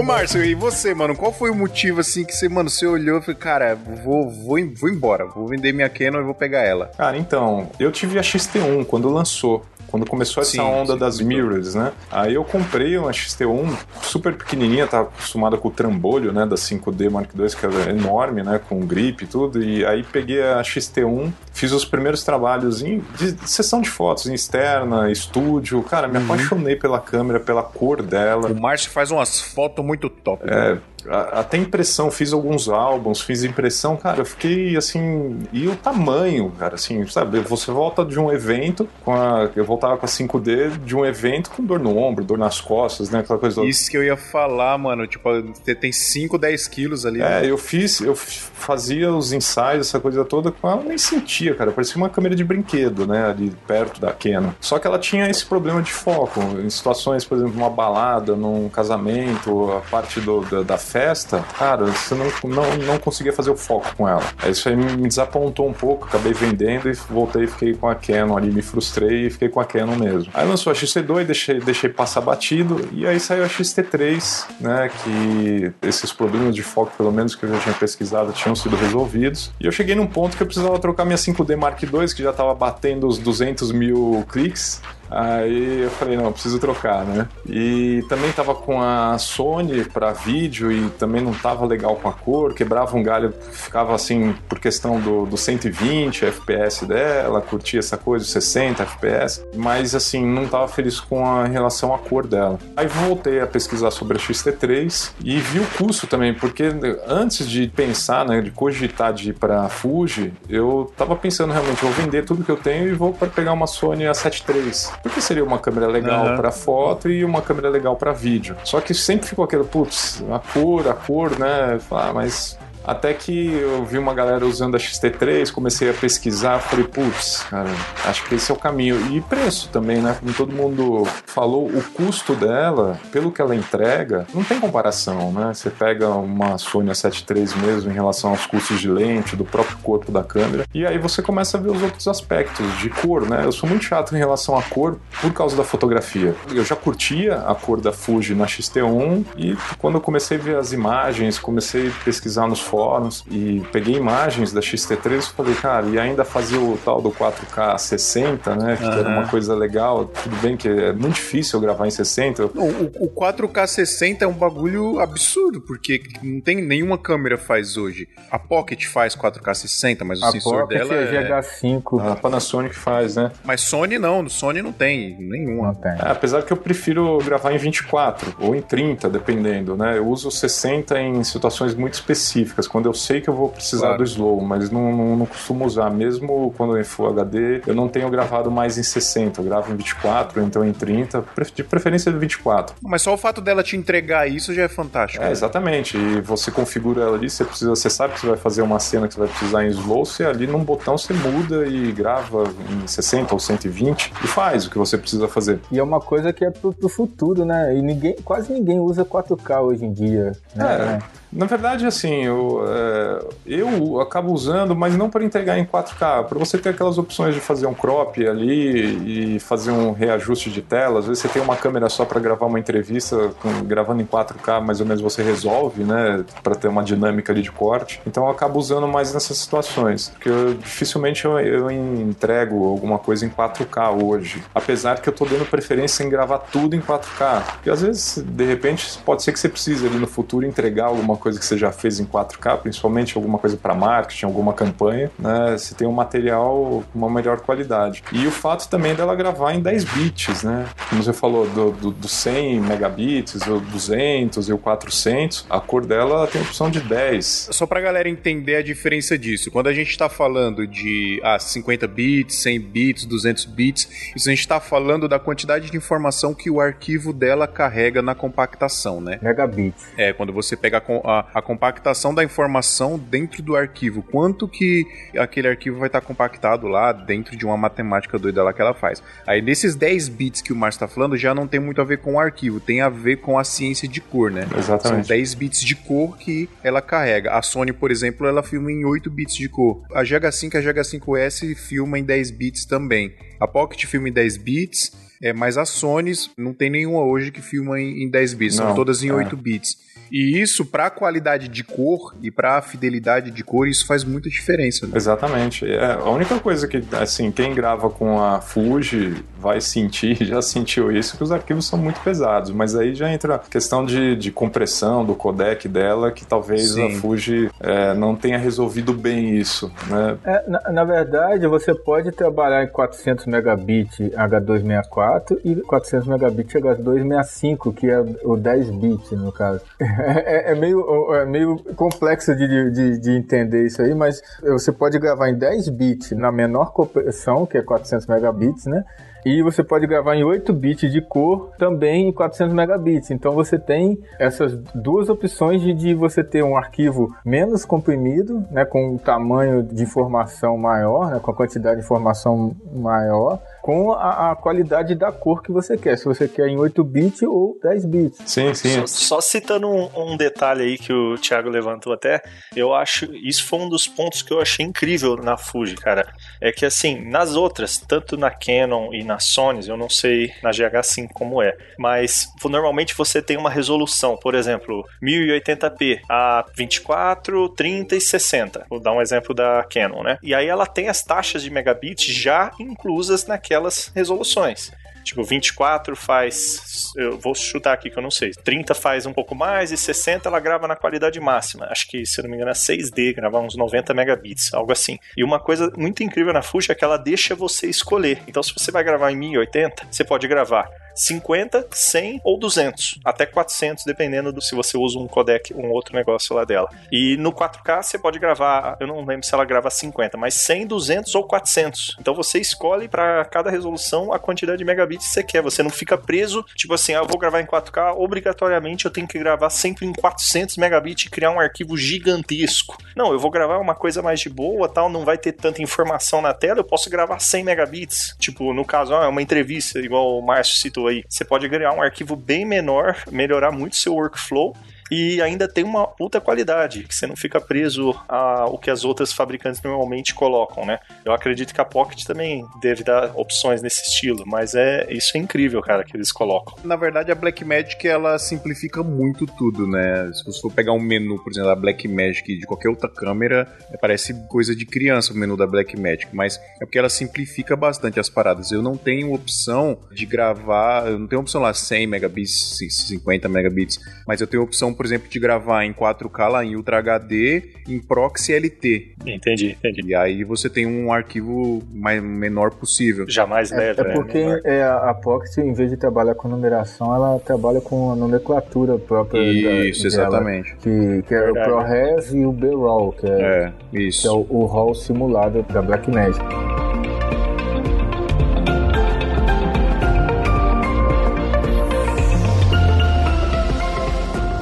Speaker 1: Ô, Márcio, e você, mano? Qual foi o motivo, assim, que você, mano, você olhou e falou, cara, vou, vou, vou embora, vou vender minha Canon e vou pegar ela?
Speaker 5: Cara, então, eu tive a XT1 quando lançou. Quando começou essa sim, onda sim, das mirrors, né? Aí eu comprei uma XT1 super pequenininha, tava acostumada com o trambolho, né, da 5D Mark II, que é enorme, né, com grip e tudo, e aí peguei a XT1, fiz os primeiros trabalhos em, de, de sessão de fotos, em externa, estúdio, cara, me uhum. apaixonei pela câmera, pela cor dela.
Speaker 1: O Márcio faz umas fotos muito top.
Speaker 5: É, até impressão, fiz alguns álbuns, fiz impressão, cara, eu fiquei assim. E o tamanho, cara, assim, sabe? Você volta de um evento com a. Eu voltava com a 5D de um evento com dor no ombro, dor nas costas, né? Aquela coisa.
Speaker 1: Isso que eu ia falar, mano. Tipo, você tem 5, 10 quilos ali.
Speaker 5: É, né? eu fiz, eu fazia os ensaios, essa coisa toda com ela, nem sentia, cara. Parecia uma câmera de brinquedo, né? Ali perto da Canon. Só que ela tinha esse problema de foco. Em situações, por exemplo, uma balada, num casamento, a parte do, da, da festa, cara, você não, não, não conseguia fazer o foco com ela. Isso aí me desapontou um pouco, acabei vendendo e voltei fiquei com a Canon ali, me frustrei e fiquei com a Canon mesmo. Aí lançou a XT2, deixei, deixei passar batido, e aí saiu a XT3, né, que esses problemas de foco, pelo menos que eu já tinha pesquisado, tinham sido resolvidos. E eu cheguei num ponto que eu precisava trocar minha 5D Mark II, que já estava batendo os 200 mil cliques, Aí eu falei, não, preciso trocar, né? E também tava com a Sony para vídeo e também não tava legal com a cor, quebrava um galho, ficava assim por questão do, do 120 FPS dela, curtia essa coisa, 60 FPS, mas assim, não tava feliz com a relação à cor dela. Aí voltei a pesquisar sobre a XT3 e vi o custo também, porque antes de pensar, né, de cogitar de ir para Fuji, eu tava pensando realmente, vou vender tudo que eu tenho e vou para pegar uma Sony A7 III porque seria uma câmera legal uhum. para foto e uma câmera legal para vídeo. Só que sempre ficou aquele, putz, a cor, a cor, né? Ah, mas até que eu vi uma galera usando a XT3, comecei a pesquisar, falei, putz, cara, acho que esse é o caminho. E preço também, né? Como todo mundo falou, o custo dela, pelo que ela entrega, não tem comparação, né? Você pega uma Sony A7 III mesmo em relação aos custos de lente, do próprio corpo da câmera, e aí você começa a ver os outros aspectos de cor, né? Eu sou muito chato em relação à cor por causa da fotografia. Eu já curtia a cor da Fuji na XT1 e quando eu comecei a ver as imagens, comecei a pesquisar nos fóruns e peguei imagens da XT3 e falei, cara, e ainda fazia o tal do 4K 60, né? Que uhum. era uma coisa legal. Tudo bem que é muito difícil eu gravar em 60.
Speaker 1: O, o 4K 60 é um bagulho absurdo, porque não tem nenhuma câmera faz hoje. A Pocket faz 4K 60, mas o a sensor Pocket dela é...
Speaker 2: GH5.
Speaker 5: A Panasonic faz, né?
Speaker 1: Mas Sony não, Sony não tem nenhuma. Não tem.
Speaker 5: É, apesar que eu prefiro gravar em 24 ou em 30, dependendo, né? Eu uso 60 em situações muito específicas quando eu sei que eu vou precisar claro. do slow, mas não, não, não, costumo usar. Mesmo quando em Full HD, eu não tenho gravado mais em 60, eu gravo em 24, então em 30, de preferência 24.
Speaker 1: Mas só o fato dela te entregar isso já é fantástico.
Speaker 5: É, né? exatamente. E você configura ela ali, você precisa, você sabe que você vai fazer uma cena que você vai precisar em slow, você ali num botão você muda e grava em 60 ou 120 e faz o que você precisa fazer.
Speaker 2: E é uma coisa que é pro, pro futuro, né? E ninguém, quase ninguém usa 4K hoje em dia. Né?
Speaker 5: É. Na verdade, assim, eu, é, eu acabo usando, mas não para entregar em 4K, para você ter aquelas opções de fazer um crop ali e fazer um reajuste de tela. Às vezes você tem uma câmera só para gravar uma entrevista, com, gravando em 4K, mais ou menos você resolve, né, para ter uma dinâmica ali de corte. Então eu acabo usando mais nessas situações, porque eu, dificilmente eu, eu, entrego alguma coisa em 4K hoje, apesar que eu estou dando preferência em gravar tudo em 4K. Porque às vezes, de repente, pode ser que você precise ali no futuro entregar alguma coisa que você já fez em 4K, principalmente alguma coisa para marketing, alguma campanha, né? Você tem um material com uma melhor qualidade. E o fato também dela gravar em 10 bits, né? Como você falou, do, do, do 100 megabits, o 200 e o 400, a cor dela tem opção de 10.
Speaker 1: Só pra galera entender a diferença disso, quando a gente tá falando de ah, 50 bits, 100 bits, 200 bits, isso a gente tá falando da quantidade de informação que o arquivo dela carrega na compactação, né?
Speaker 2: Megabits.
Speaker 1: É, quando você pega a, a, a, compactação da informação dentro do arquivo. Quanto que aquele arquivo vai estar compactado lá dentro de uma matemática doida lá que ela faz. Aí nesses 10 bits que o Márcio está falando já não tem muito a ver com o arquivo, tem a ver com a ciência de cor, né?
Speaker 5: Exatamente.
Speaker 1: São 10 bits de cor que ela carrega. A Sony, por exemplo, ela filma em 8 bits de cor. A GH5 e a GH5S filma em 10 bits também. A Pocket filma em 10 bits, é, mas a Sony não tem nenhuma hoje que filma em, em 10 bits, não, são todas em é. 8 bits. E isso, para a qualidade de cor e para a fidelidade de cor, isso faz muita diferença. Né?
Speaker 5: Exatamente. É, a única coisa que, assim, quem grava com a Fuji vai sentir, já sentiu isso, que os arquivos são muito pesados. Mas aí já entra a questão de, de compressão do codec dela, que talvez Sim. a Fuji é, não tenha resolvido bem isso. Né?
Speaker 2: É, na, na, verdade, você pode trabalhar em 400 megabit H264 e 400 megabit H265, que é o 10 bit no caso. É, é, meio, é meio complexo de, de, de, entender isso aí, mas você pode gravar em 10 bits na menor compressão, que é 400 megabits, né? E você pode gravar em 8 bits de cor também em 400 megabits. Então você tem essas duas opções de, de você ter um arquivo menos comprimido, né, com um tamanho de informação maior, né, com a quantidade de informação maior, com a, a, qualidade da cor que você quer. Se você quer em 8 bits ou 10 bits.
Speaker 3: Sim, sim. Só, só citando um, um, detalhe aí que o Thiago levantou até, eu acho isso foi um dos pontos que eu achei incrível na Fuji, cara. É que assim, nas outras, tanto na Canon e na Sony, eu não sei na GH5 como é, mas normalmente você tem uma resolução, por exemplo, 1080p a 24, 30 e 60. Vou dar um exemplo da Canon, né? E aí ela tem as taxas de megabits já inclusas naquela aquelas resoluções. Tipo, 24 faz. Eu vou chutar aqui que eu não sei. 30 faz um pouco mais e 60 ela grava na qualidade máxima. Acho que, se eu não me engano, é 6D, gravar uns 90 megabits, algo assim. E uma coisa muito incrível na Fuji é que ela deixa você escolher. Então, se você vai gravar em 1080, você pode gravar 50, 100 ou 200, até 400, dependendo do se você usa um codec, um outro negócio lá dela. E no 4K você pode gravar, eu não lembro se ela grava 50, mas 100, 200 ou 400. Então você escolhe para cada resolução a quantidade de megabits que você quer. Você não fica preso, tipo assim, ah, eu vou gravar em 4K, obrigatoriamente eu tenho que gravar sempre em 400 megabits e criar um arquivo gigantesco. Não, eu vou gravar uma coisa mais de boa, tal, não vai ter tanta informação na tela, eu posso gravar 100 megabits. Tipo, no caso, ah, é uma entrevista, igual o Márcio citou aí. Você pode criar um arquivo bem menor, melhorar muito seu workflow e ainda tem uma puta qualidade, que você não fica preso ao que as outras fabricantes normalmente colocam, né? Eu acredito que a Pocket também deve dar opções nesse estilo, mas é isso é incrível, cara, que eles colocam.
Speaker 1: Na verdade, a Blackmagic ela simplifica muito tudo, né? Se você for pegar um menu, por exemplo, da Blackmagic de qualquer outra câmera, parece coisa de criança o menu da Blackmagic, mas é porque ela simplifica bastante as paradas. Eu não tenho opção de gravar, eu não tenho opção lá 100 megabits, 50 megabits, mas eu tenho opção por exemplo, de gravar em 4K lá em Ultra HD em Proxy LT.
Speaker 3: Entendi, entendi.
Speaker 1: E aí você tem um arquivo mais menor possível.
Speaker 3: Jamais leve,
Speaker 2: É, é porque né? é, a Proxy, em vez de trabalhar com numeração, ela trabalha com a nomenclatura própria.
Speaker 1: Isso, da, exatamente.
Speaker 2: Dela, que, que é o ProRes e o B-Roll, que é,
Speaker 1: é, isso.
Speaker 2: Que é o, o RAW simulado da Blackmagic.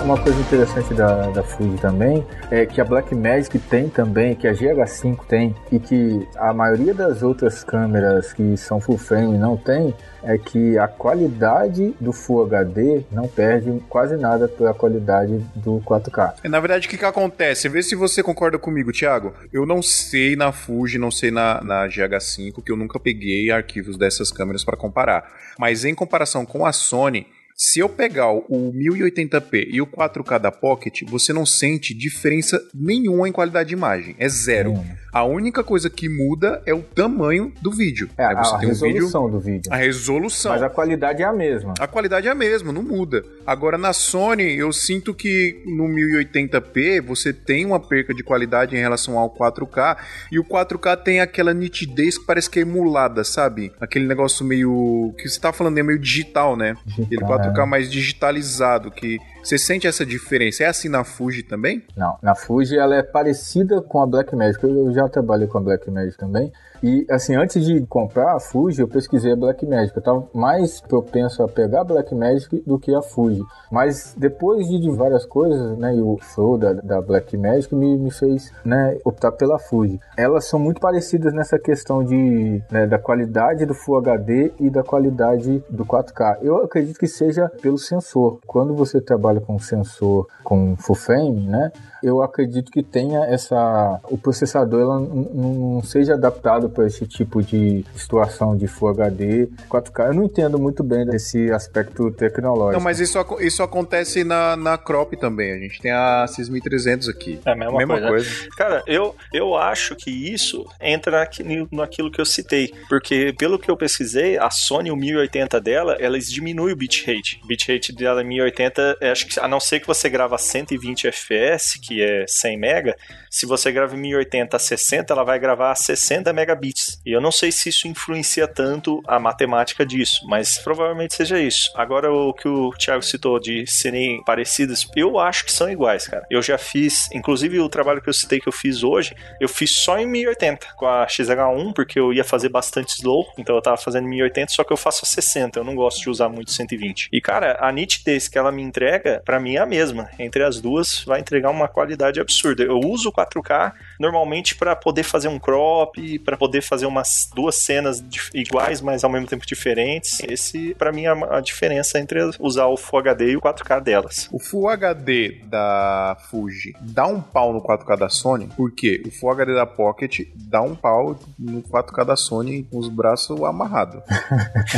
Speaker 2: Uma coisa interessante da, da Fuji também é que a Blackmagic tem também, que a GH5 tem, e que a maioria das outras câmeras que são full frame não tem, é que a qualidade do Full HD não perde quase nada pela qualidade do 4K.
Speaker 1: É, na verdade, o que, que acontece? Vê se você concorda comigo, Thiago. Eu não sei na Fuji, não sei na, na GH5, que eu nunca peguei arquivos dessas câmeras para comparar. Mas em comparação com a Sony, se eu pegar o 1080p e o 4K da Pocket, você não sente diferença nenhuma em qualidade de imagem. É zero. Hum. A única coisa que muda é o tamanho do vídeo.
Speaker 2: É, você a, resolução um vídeo, do vídeo.
Speaker 1: A resolução.
Speaker 2: Mas a qualidade é a mesma.
Speaker 1: A qualidade é a mesma, não muda. Agora, na Sony, eu sinto que no 1080p você tem uma perca de qualidade em relação ao 4K e o 4K tem aquela nitidez que parece que é emulada, sabe? Aquele negócio meio... que você tá falando é meio digital, né? Digital, Ele 4K é. mais digitalizado, que você sente essa diferença? É assim na Fuji também?
Speaker 2: Não, na Fuji ela é parecida com a Blackmagic. Eu já trabalhei com a Blackmagic também. E assim, antes de comprar a Fuji, eu pesquisei a Blackmagic. Eu estava mais propenso a pegar a Blackmagic do que a Fuji. Mas depois de várias coisas, né, e o flow da, da Blackmagic me, me fez né, optar pela Fuji. Elas são muito parecidas nessa questão de, né, da qualidade do Full HD e da qualidade do 4K. Eu acredito que seja pelo sensor. Quando você trabalha com sensor com full frame, né, eu acredito que tenha essa. O processador ela não seja adaptado para esse tipo de situação de Full HD 4K. Eu não entendo muito bem desse aspecto tecnológico.
Speaker 1: Não, mas isso, isso acontece na, na Crop também. A gente tem a 6300 aqui.
Speaker 3: É a mesma, mesma coisa. coisa. Cara, eu, eu acho que isso entra naquilo que eu citei. Porque, pelo que eu pesquisei, a Sony, o 1080 dela, ela diminui o bitrate. O bitrate dela em 1080 é acho que a não ser que você grava 120 FPS, que é 100 mega, se você grava em 1080 a 60, ela vai gravar a 60 megabits. E eu não sei se isso influencia tanto a matemática disso, mas provavelmente seja isso. Agora, o que o Thiago citou de serem parecidas, eu acho que são iguais, cara. Eu já fiz, inclusive o trabalho que eu citei que eu fiz hoje, eu fiz só em 1080 com a XH1, porque eu ia fazer bastante slow, então eu tava fazendo em 1080, só que eu faço a 60, eu não gosto de usar muito 120. E cara, a nitidez que ela me entrega, para mim é a mesma. Entre as duas, vai entregar uma qualidade absurda. Eu uso 4K normalmente para poder fazer um crop, para poder fazer umas duas cenas iguais, mas ao mesmo tempo diferentes. Esse, para mim, é a diferença entre usar o Full HD e o 4K delas.
Speaker 1: O Full HD da Fuji dá um pau no 4K da Sony, porque o Full HD da Pocket dá um pau no 4K da Sony com os braços amarrados.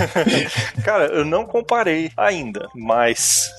Speaker 3: Cara, eu não comparei ainda, mas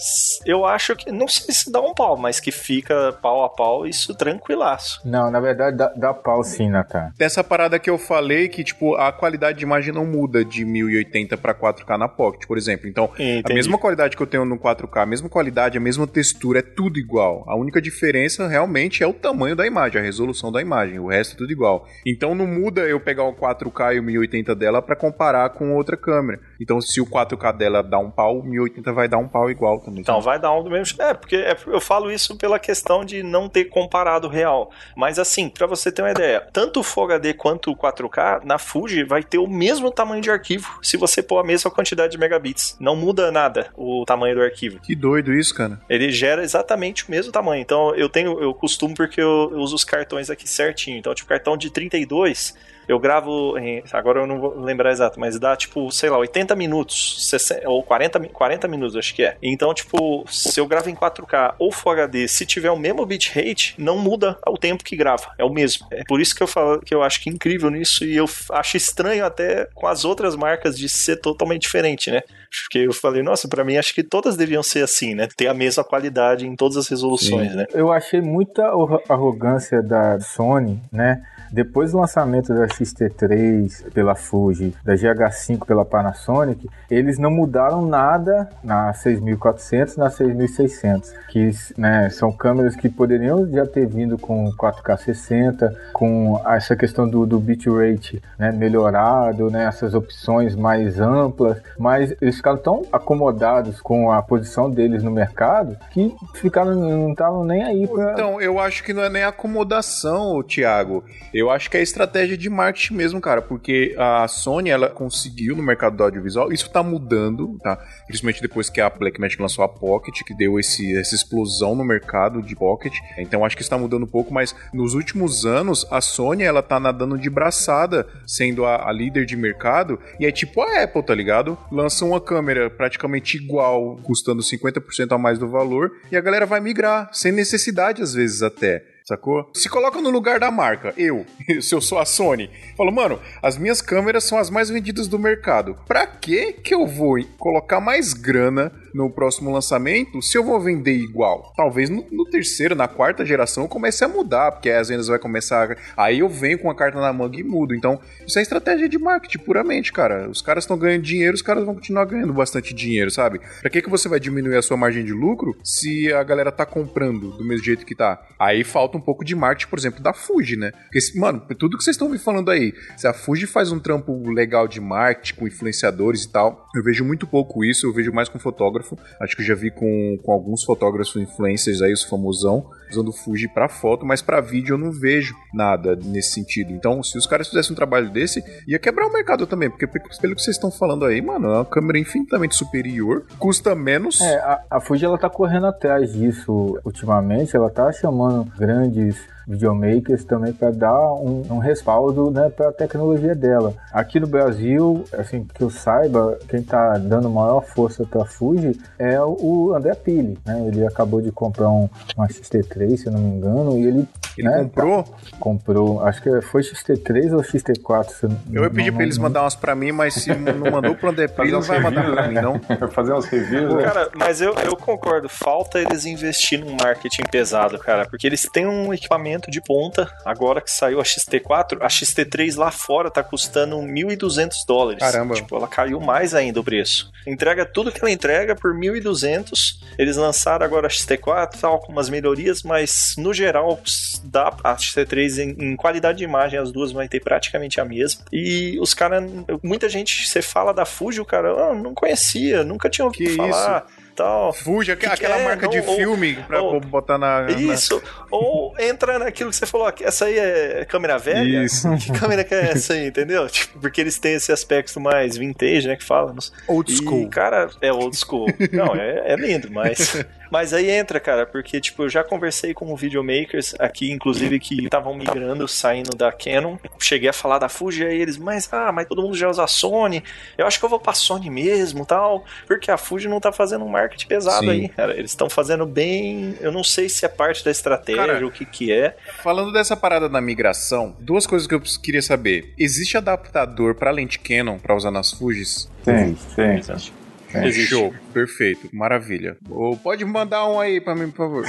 Speaker 3: eu acho que, não sei se dá um pau, mas que fica pau a pau, isso tranquilaço.
Speaker 2: Não, na verdade dá, dá pau sim, Natan.
Speaker 1: Dessa parada que eu falei, que tipo, a qualidade de imagem não muda de 1080 para 4K na Pocket, por exemplo. Então, Entendi. a mesma qualidade que eu tenho no 4K, a mesma qualidade, a mesma textura, é tudo igual. A única diferença realmente é o tamanho da imagem, a resolução da imagem. O resto é tudo igual. Então não muda eu pegar o 4K e o 1080 dela para comparar com outra câmera. Então se o 4K dela dá um pau, o 1080 vai dar um pau igual também.
Speaker 3: Então vai dar um do mesmo. É, porque é, eu falo isso pela questão de não ter comparado real. Mas assim, para você ter uma ideia, tanto o Full HD quanto o 4K na Fuji vai ter o mesmo tamanho de arquivo se você pôr a mesma quantidade de megabits. Não muda nada o tamanho do arquivo.
Speaker 1: Que doido isso, cara.
Speaker 3: Ele gera exatamente o mesmo tamanho. Então eu tenho, eu costumo porque eu, eu uso os cartões aqui certinho. Então, tipo, cartão de 32 eu gravo, em, agora eu não vou lembrar exato, mas dá tipo, sei lá, 80 minutos, 60, ou 40, 40 minutos, acho que é. Então, tipo, se eu gravo em 4K ou Full HD, se tiver o mesmo bitrate, não muda o tempo que grava, é o mesmo. É por isso que eu falo que eu acho que é incrível nisso e eu acho estranho até com as outras marcas de ser totalmente diferente, né? Porque eu falei, nossa, para mim acho que todas deviam ser assim, né? Ter a mesma qualidade em todas as resoluções, Sim. né?
Speaker 2: Eu achei muita arrogância da Sony, né? Depois do lançamento da XT3 pela Fuji, da GH5 pela Panasonic, eles não mudaram nada na 6400, na 6600, que né, são câmeras que poderiam já ter vindo com 4K 60, com essa questão do, do bitrate né, melhorado, né, essas opções mais amplas, mas eles ficaram tão acomodados com a posição deles no mercado que ficaram não estavam nem aí pra...
Speaker 1: Então, eu acho que não é nem acomodação, Thiago. Eu acho que é estratégia de marketing mesmo, cara, porque a Sony, ela conseguiu no mercado do audiovisual, isso tá mudando, tá? Principalmente depois que a Blackmagic lançou a Pocket, que deu esse, essa explosão no mercado de Pocket. Então acho que está mudando um pouco, mas nos últimos anos a Sony, ela tá nadando de braçada, sendo a, a líder de mercado, e é tipo a Apple, tá ligado? Lança uma câmera praticamente igual, custando 50% a mais do valor, e a galera vai migrar, sem necessidade às vezes até sacou? Se coloca no lugar da marca, eu, se eu sou a Sony, falo, mano, as minhas câmeras são as mais vendidas do mercado. Pra que que eu vou colocar mais grana no próximo lançamento se eu vou vender igual? Talvez no, no terceiro, na quarta geração comece a mudar, porque as vendas vai começar. Aí eu venho com a carta na manga e mudo. Então, isso é estratégia de marketing puramente, cara. Os caras estão ganhando dinheiro, os caras vão continuar ganhando bastante dinheiro, sabe? Pra que que você vai diminuir a sua margem de lucro se a galera tá comprando do mesmo jeito que tá? Aí falta um pouco de marketing, por exemplo, da Fuji, né? Porque, mano, tudo que vocês estão me falando aí, se a Fuji faz um trampo legal de marketing com influenciadores e tal, eu vejo muito pouco isso, eu vejo mais com fotógrafo. Acho que eu já vi com, com alguns fotógrafos influencers aí, os famosão, usando Fuji para foto, mas para vídeo eu não vejo nada nesse sentido. Então, se os caras fizessem um trabalho desse, ia quebrar o mercado também, porque pelo que vocês estão falando aí, mano, é uma câmera infinitamente superior, custa menos.
Speaker 2: É, a, a Fuji ela tá correndo atrás disso ultimamente, ela tá chamando grandes use videomakers também para dar um, um, respaldo né, para a tecnologia dela. Aqui no Brasil, assim que eu saiba, quem está dando maior força para a Fuji é o André Pili. Né? Ele acabou de comprar um, uma XT3, se eu não me engano, e ele.
Speaker 1: Ele né, comprou?
Speaker 2: Tá, comprou, acho que foi XT3 ou XT4.
Speaker 1: eu ia pedir para eles mandar umas para mim, mas se não mandou pro André Pili, não vai mandar para mim, não.
Speaker 5: Fazer umas reviews. Né?
Speaker 3: Cara, mas eu, eu concordo, falta eles investir num marketing pesado, cara, porque eles têm um equipamento equipamento de ponta. Agora que saiu a XT4, a XT3 lá fora tá custando 1.200 dólares.
Speaker 1: Caramba.
Speaker 3: Tipo, ela caiu mais ainda o preço. Entrega tudo que ela entrega por 1.200. Eles lançaram agora a XT4, tal, com umas melhorias, mas no geral dá a XT3 em, em qualidade de imagem, as duas vai ter praticamente a mesma. E os caras, muita gente, você fala da Fuji, o cara, ah, não conhecia, nunca tinha ouvido
Speaker 1: Que
Speaker 3: falar. Tal. Que que
Speaker 1: aquela
Speaker 3: é?
Speaker 1: marca de
Speaker 3: Ou-
Speaker 1: filme pra
Speaker 3: ou-
Speaker 1: botar na. na-
Speaker 3: Isso, ou entra naquilo que você falou, "Ah, essa aí é câmera velha?
Speaker 1: Isso.
Speaker 3: Que câmera que é essa aí, entendeu? Tipo, porque eles têm esse aspecto mais vintage, né, que fala.
Speaker 1: Old
Speaker 3: E,
Speaker 1: school.
Speaker 3: cara, é old school. Não, é, é lindo, mas. Mas aí entra, cara, porque, tipo, eu já conversei com videomakers aqui, inclusive, que estavam migrando, saindo da Canon. Cheguei a falar da Fuji, aí eles, mas, ah, mas todo mundo já usa Sony. Eu acho que eu vou pra Sony mesmo tal. Porque a Fuji não tá fazendo um marketing pesado
Speaker 1: Sim.
Speaker 3: aí, cara. Eles estão fazendo bem. Eu não sei se é parte da estratégia,
Speaker 1: Cara,
Speaker 3: o que que é.
Speaker 1: Falando dessa parada da migração, duas coisas que eu queria saber. Existe adaptador pra lente Canon pra usar nas Fujis?
Speaker 5: Tem, tem.
Speaker 1: É,
Speaker 3: Existe.
Speaker 1: Show, perfeito, maravilha. Ou pode mandar um aí pra mim, por favor.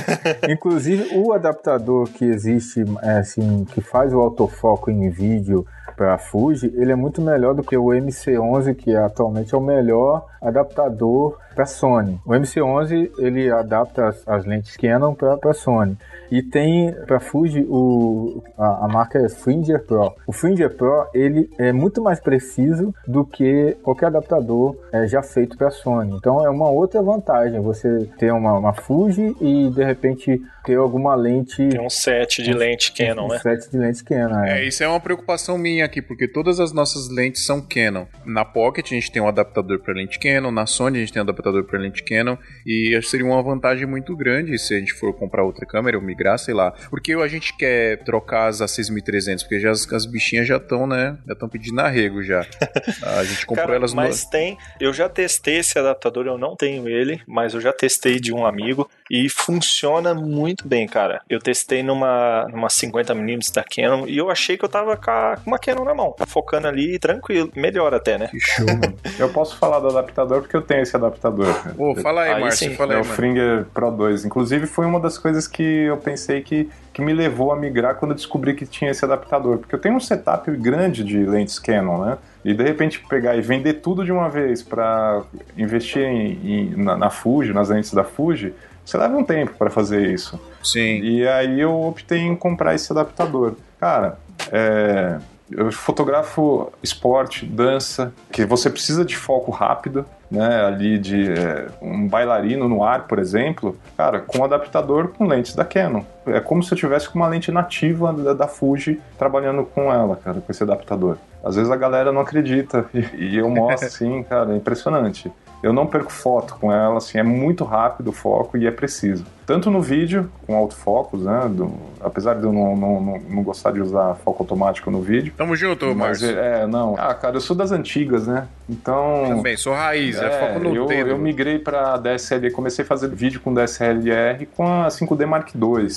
Speaker 2: Inclusive, o adaptador que existe, assim, que faz o autofoco em vídeo para Fuji, ele é muito melhor do que o MC11, que atualmente é o melhor adaptador para Sony. O MC11 ele adapta as, as lentes Canon para Sony. E tem para Fuji o, a, a marca é Fringer Pro. O Fringer Pro ele é muito mais preciso do que qualquer adaptador é, já feito para Sony. Então é uma outra vantagem você ter uma, uma Fuji e de repente ter alguma lente
Speaker 3: Tem um set de lente Canon,
Speaker 2: um
Speaker 3: né?
Speaker 2: set de lente Canon.
Speaker 1: É,
Speaker 2: É.
Speaker 1: isso é uma preocupação minha aqui, porque todas as nossas lentes são Canon. Na Pocket a gente tem um adaptador para lente Canon, na Sony a gente tem um adaptador para lente Canon, e seria uma vantagem muito grande se a gente for comprar outra câmera ou migrar, sei lá. Porque a gente quer trocar as A6300, porque já as, as bichinhas já estão, né, já estão pedindo arrego já. A gente comprou
Speaker 3: Cara,
Speaker 1: elas
Speaker 3: mas tem. Eu já testei esse adaptador, eu não tenho ele, mas eu já testei de um amigo e funciona muito bem, cara. Eu testei numa, numa 50mm da Canon e eu achei que eu tava com uma Canon na mão, focando ali tranquilo, melhor até, né?
Speaker 1: Que show, mano.
Speaker 5: Eu posso falar do adaptador porque eu tenho esse adaptador.
Speaker 1: Ô, fala aí,
Speaker 3: Aí
Speaker 1: Márcio, fala
Speaker 5: É
Speaker 1: aí,
Speaker 5: o
Speaker 1: mano.
Speaker 5: Fringer Pro 2. Inclusive, foi uma das coisas que eu pensei que, que me levou a migrar quando eu descobri que tinha esse adaptador. Porque eu tenho um setup grande de lentes Canon, né? E de repente pegar e vender tudo de uma vez para investir em, em- na, na Fuji, nas lentes da Fuji, você leva um tempo para fazer isso.
Speaker 1: Sim.
Speaker 5: E aí eu optei em comprar esse adaptador. Cara, é, eu fotografo esporte, dança, que você precisa de foco rápido, né? Ali de é, um bailarino no ar, por exemplo. Cara, com um adaptador com lentes da Canon. É como se eu tivesse com uma lente nativa da, da Fuji trabalhando com ela, cara, com esse adaptador. Às vezes a galera não acredita e, e eu mostro assim, cara, é impressionante. Eu não perco foto com ela, assim, é muito rápido o foco e é preciso. Tanto no vídeo, com autofocus, né? do- apesar de eu não, não, não, não gostar de usar foco automático no vídeo.
Speaker 1: Tamo junto,
Speaker 5: Mas
Speaker 1: Márcio.
Speaker 5: é, não. Ah, cara, eu sou das antigas, né? Então.
Speaker 1: Também, sou raiz, é, foco no
Speaker 5: eu,
Speaker 1: dedo.
Speaker 5: eu migrei para DSLR, comecei a fazer vídeo com DSLR com a 5D Mark II.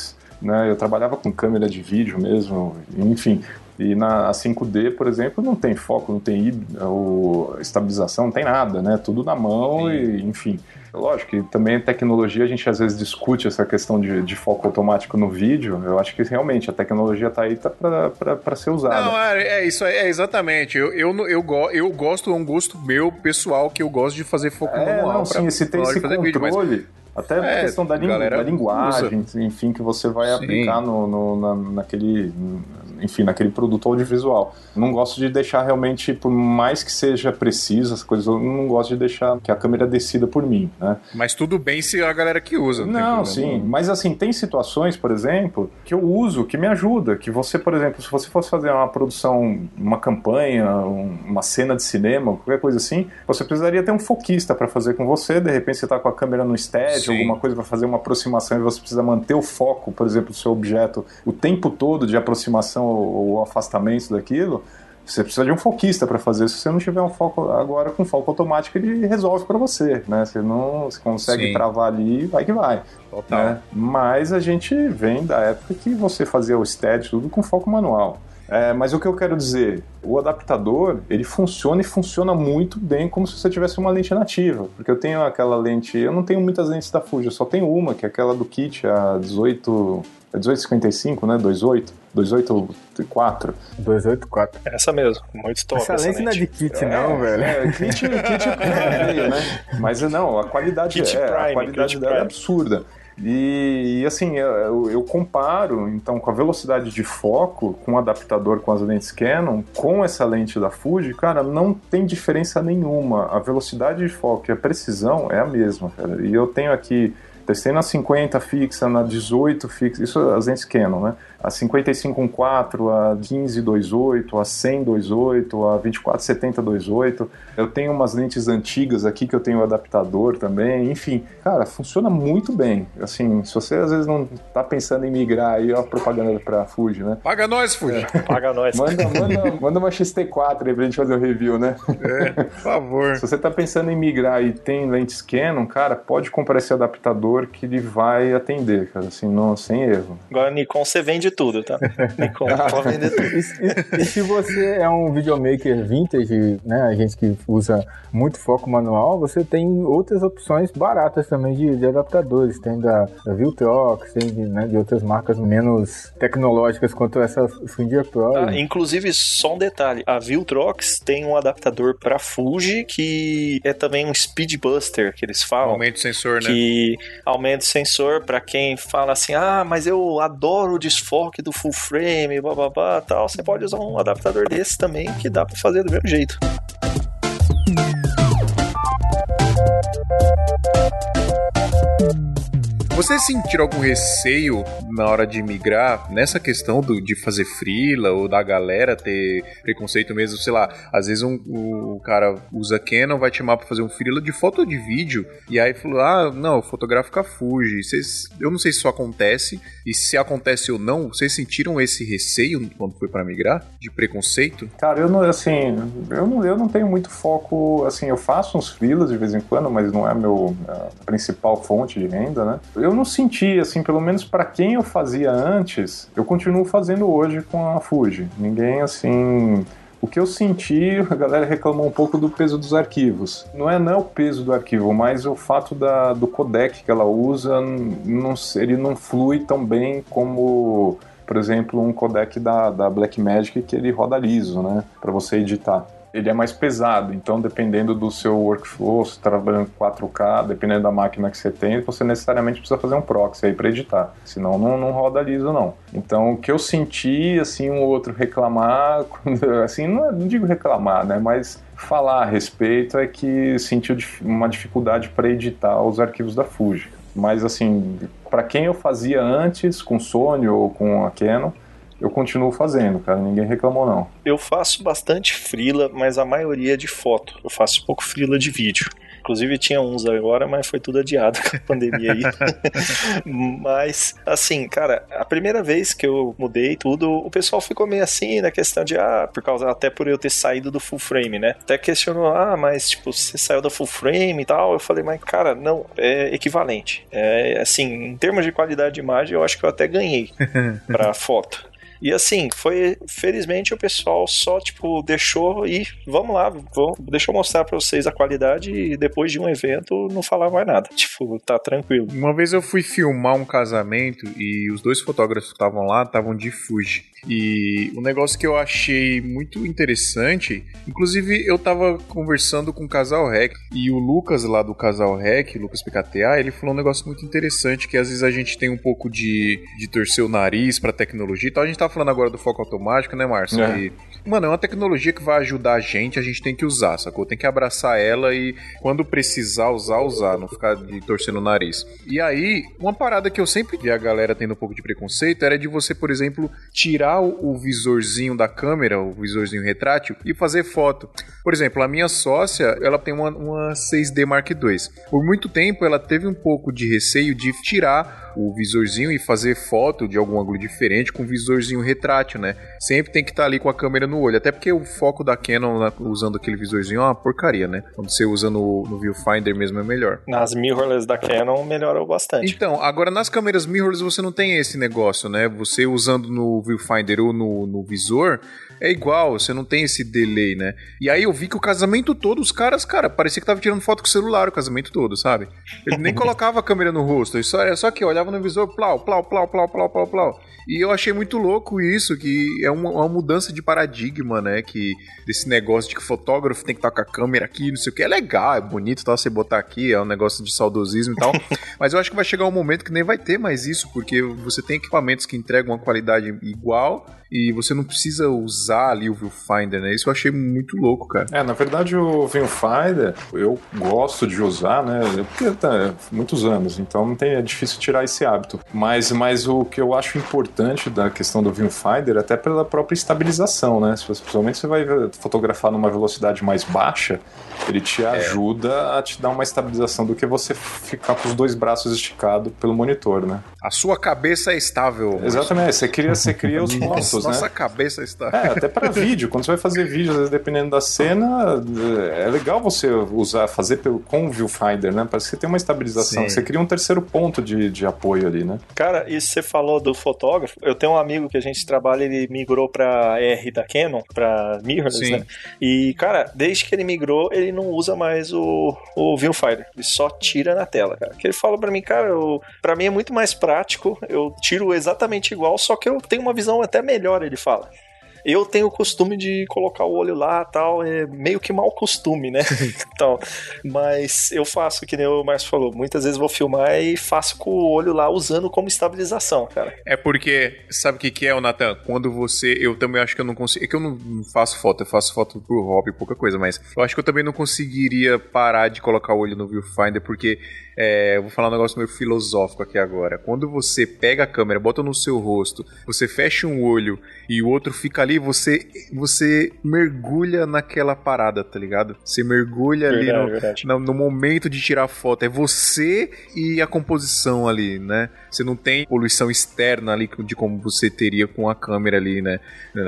Speaker 5: Né? Eu trabalhava com câmera de vídeo mesmo, enfim. E na 5D, por exemplo, não tem foco, não tem hí- ou estabilização, não tem nada, né? Tudo na mão e, enfim. Lógico que também tecnologia, a gente às vezes discute essa questão de, de foco automático no vídeo. Eu acho que realmente a tecnologia tá aí tá para ser usada.
Speaker 1: Não, é, é isso aí, é exatamente. Eu, eu, eu, eu gosto, é um gosto meu pessoal que eu gosto de fazer foco
Speaker 5: É,
Speaker 1: manual.
Speaker 5: não,
Speaker 1: pra-
Speaker 5: sim, se tem esse
Speaker 1: fazer vídeo, mas-
Speaker 5: até a
Speaker 1: É,
Speaker 5: questão da,
Speaker 1: a
Speaker 5: lin-
Speaker 1: galera
Speaker 5: da linguagem, enfim, que você vai
Speaker 1: Sim.
Speaker 5: aplicar no, no- na- naquele, enfim, naquele produto audiovisual. Não gosto de deixar realmente, por mais que seja preciso as coisas, não gosto de deixar que a câmera decida por mim, né?
Speaker 1: Mas tudo bem se a galera que usa.
Speaker 5: Não,
Speaker 1: problema
Speaker 5: sim, mas assim, tem situações, por exemplo, que eu uso, que me ajuda, que você, por exemplo, se você fosse fazer uma produção, uma campanha, um- uma cena de cinema, qualquer coisa assim, você precisaria ter um foquista para fazer com você, de repente você está com a câmera no stead,
Speaker 1: Sim.
Speaker 5: alguma coisa para fazer uma aproximação e você precisa manter o foco, por exemplo, do seu objeto o tempo todo de aproximação ou, ou afastamento daquilo, você precisa de um foquista para fazer. Se você não tiver um foco agora com foco automático, ele resolve para você, né? Você não você consegue
Speaker 1: Sim.
Speaker 5: travar ali e vai que vai.
Speaker 1: Total.
Speaker 5: né? Mas a gente vem da época que você fazia o stead tudo com foco manual. É, mas o que eu quero dizer, o adaptador, ele funciona e funciona muito bem como se você tivesse uma lente nativa. Porque eu tenho aquela lente, eu não tenho muitas lentes da Fuji, eu só tenho uma, que é aquela do kit, a 18, é 1855, né, 28, 284.
Speaker 2: 284.
Speaker 3: Essa mesmo, muito top.
Speaker 2: Essa
Speaker 3: Essa
Speaker 2: lente não é de kit, não, velho.
Speaker 5: É, kit, kit é meio, né? Mas não, a qualidade,
Speaker 3: Kit
Speaker 5: é,
Speaker 3: Prime,
Speaker 5: a qualidade
Speaker 3: Kit
Speaker 5: dela é
Speaker 3: Prime.
Speaker 5: absurda. E, e, assim, eu, eu comparo então com a velocidade de foco com o adaptador com as lentes Canon, com essa lente da Fuji, cara, não tem diferença nenhuma. A velocidade de foco e a precisão é a mesma, cara. E eu tenho aqui, testei na 50 fixa, na 18 fixa, isso as lentes Canon, né? A 55.4, a 15.28, a 100.28, a 24.70.28. Eu tenho umas lentes antigas aqui que eu tenho o adaptador também. Enfim, cara, funciona muito bem. Assim, se você às vezes não tá pensando em migrar aí, ó, a propaganda pra Fuji, né?
Speaker 1: Paga nós, Fuji.
Speaker 3: Paga nós.
Speaker 5: Manda, manda, manda uma XT4 aí pra gente fazer o review, né?
Speaker 1: É, por favor.
Speaker 5: Se você tá pensando em migrar e tem lentes Canon, cara, pode comprar esse adaptador que ele vai atender, cara, assim, não, sem erro.
Speaker 3: Agora, Nikon, você vende tudo, tá? Nikon, pode vender tudo.
Speaker 2: E, e- e se você é um videomaker vintage, né, a gente que usa muito foco manual, você tem outras opções baratas também de, de adaptadores. Tem da, da Viltrox, tem de, né, de outras marcas menos tecnológicas quanto essa Finger Pro.
Speaker 3: Ah, inclusive, só um detalhe: a Viltrox tem um adaptador para Fuji que é também um Speed Buster, que eles falam.
Speaker 1: Aumento o sensor, né?
Speaker 3: que aumenta o sensor para quem fala assim, ah, mas eu adoro o desfoque do full frame, bababá, tal. Você pode usar um adaptador desse também que dá para fazer do mesmo jeito.
Speaker 1: Vocês sentiram algum receio na hora de migrar nessa questão do, de fazer freela ou da galera ter preconceito mesmo? Sei lá, às vezes um, o cara usa Canon, vai te chamar pra fazer um freela de foto ou de vídeo, e aí falou: ah, não, fotográfica. Vocês, eu não sei se isso acontece, e se acontece ou não, vocês sentiram esse receio quando foi pra migrar? De preconceito?
Speaker 5: Cara, eu não, assim, eu não, eu não tenho muito foco, assim, eu faço uns freelas de vez em quando, mas não é meu a principal fonte de renda, né? Não senti, assim, pelo menos para quem eu fazia antes, eu continuo fazendo hoje com a Fuji. Ninguém, assim, o que eu senti, a galera reclamou um pouco do peso dos arquivos. Não é, não é o peso do arquivo, mas o fato da, do codec que ela usa, não, ele não flui tão bem como, por exemplo, um codec da, da Blackmagic que ele roda liso, né, para você editar. Ele é mais pesado, então dependendo do seu workflow, se está trabalhando com 4K, dependendo da máquina que você tem, você necessariamente precisa fazer um proxy aí para editar, senão não, não roda liso não. Então o que eu senti, assim, um outro reclamar, assim, não, é- não digo reclamar, né, mas falar a respeito é que sentiu uma dificuldade para editar os arquivos da Fuji. Mas assim, para quem eu fazia antes com Sony ou com a Canon, eu continuo fazendo, cara, ninguém reclamou não.
Speaker 3: Eu faço bastante frila, mas a maioria é de foto. Eu faço pouco frila de vídeo. Inclusive tinha uns agora, mas foi tudo adiado com a pandemia aí. mas, assim, cara, a primeira vez que eu mudei tudo, o pessoal ficou meio assim na questão de, ah, por causa, até por eu ter saído do full frame, né? Até questionou, ah, mas, tipo, você saiu da full frame e tal. Eu falei, mas, cara, não, é equivalente. É, assim, em termos de qualidade de imagem, eu acho que eu até ganhei pra foto. E assim, foi. Felizmente o pessoal só, tipo, deixou e vamos lá, vamos, deixa eu mostrar pra vocês a qualidade e depois de um evento não falar mais nada. Tipo, tá tranquilo.
Speaker 1: Uma vez eu fui filmar um casamento e os dois fotógrafos que estavam lá estavam de Fuji. E um negócio que eu achei muito interessante, inclusive eu tava conversando com o Casal Rec e o Lucas lá do Casal Rec, Lucas PKTA, ele falou um negócio muito interessante que às vezes a gente tem um pouco de, de torcer o nariz pra tecnologia e tal. A gente tá falando agora do foco automático, né, Márcio?
Speaker 5: É.
Speaker 1: E, mano, é uma tecnologia que vai ajudar a gente, a gente tem que usar, sacou? Tem que abraçar ela e quando precisar usar, usar, não ficar de torcendo o nariz. E aí, uma parada que eu sempre vi a galera tendo um pouco de preconceito era de você, por exemplo, tirar o, o visorzinho da câmera, o visorzinho retrátil, e fazer foto. Por exemplo, a minha sócia, ela tem uma, uma 6D Mark II. Por muito tempo, ela teve um pouco de receio de tirar o visorzinho e fazer foto de algum ângulo diferente com visorzinho retrátil, né? Sempre tem que estar tá ali com a câmera no olho, até porque o foco da Canon né, usando aquele visorzinho é uma porcaria, né? Quando você usa no, no viewfinder mesmo é melhor.
Speaker 3: Nas mirrorless da Canon melhorou bastante.
Speaker 1: Então, agora nas câmeras mirrorless você não tem esse negócio, né? Você usando no viewfinder ou no, no visor, é igual, você não tem esse delay, né? E aí eu vi que o casamento todo, os caras, cara, parecia que tava tirando foto com o celular o casamento todo, sabe? Ele nem colocava a câmera no rosto, só, era só que olhava no visor, plau, plau, plau, plau, plau, plau, plau. E eu achei muito louco isso, que é uma, uma, mudança de paradigma, né? Que desse negócio de que o fotógrafo tem que estar com a câmera aqui, não sei o que. É legal, é bonito tal, você botar aqui, é um negócio de saudosismo e tal. Mas eu acho que vai chegar um momento que nem vai ter mais isso, porque você tem equipamentos que entregam uma qualidade igual e você não precisa usar ali o viewfinder, né? Isso eu achei muito louco, cara.
Speaker 5: É, na verdade o viewfinder eu gosto de usar, né? Porque tá, muitos anos, então não tem, é difícil tirar esse hábito. Mas, mas o que eu acho importante da questão do viewfinder, até pela própria estabilização, né? Se, principalmente você vai fotografar numa velocidade mais baixa, ele te é. ajuda a te dar uma estabilização do que você ficar com os dois braços esticados pelo monitor, né?
Speaker 1: A sua cabeça é estável.
Speaker 5: Exatamente, você cria, você cria os pontos,
Speaker 1: né? Nossa cabeça está.
Speaker 5: É, até para vídeo. Quando você vai fazer vídeo, às vezes, dependendo da cena, é legal você usar, fazer pelo, com o viewfinder, né? Parece que tem uma estabilização. Sim. Você cria um terceiro ponto de, de apoio ali, né?
Speaker 3: Cara, e você falou do fotógrafo. Eu tenho um amigo que a gente trabalha, ele migrou para R da Canon, para mirrorless, Sim. né? E, cara, desde que ele migrou, ele não usa mais o, o viewfinder. Ele só tira na tela, cara. Que ele fala para mim, cara, eu, pra mim é muito mais prático. Eu tiro exatamente igual, só que eu tenho uma visão até melhor, ele fala. Eu tenho o costume de colocar o olho lá tal, é meio que mau costume, né? então, mas eu faço, que nem o Márcio falou, muitas vezes vou filmar e faço com o olho lá usando como estabilização, cara.
Speaker 1: É porque, sabe o que, que é, o Nathan? Quando você. Eu também acho que eu não consigo. É que eu não faço foto, eu faço foto por hobby, pouca coisa, mas eu acho que eu também não conseguiria parar de colocar o olho no viewfinder, porque é, vou falar um negócio meio filosófico aqui agora. Quando você pega a câmera, bota no seu rosto, você fecha um olho e o outro fica ali, você você mergulha naquela parada, tá ligado? Você mergulha verdade, ali no, no, no, momento de tirar foto. É você e a composição ali, né? Você não tem poluição externa ali de como você teria com a câmera ali, né?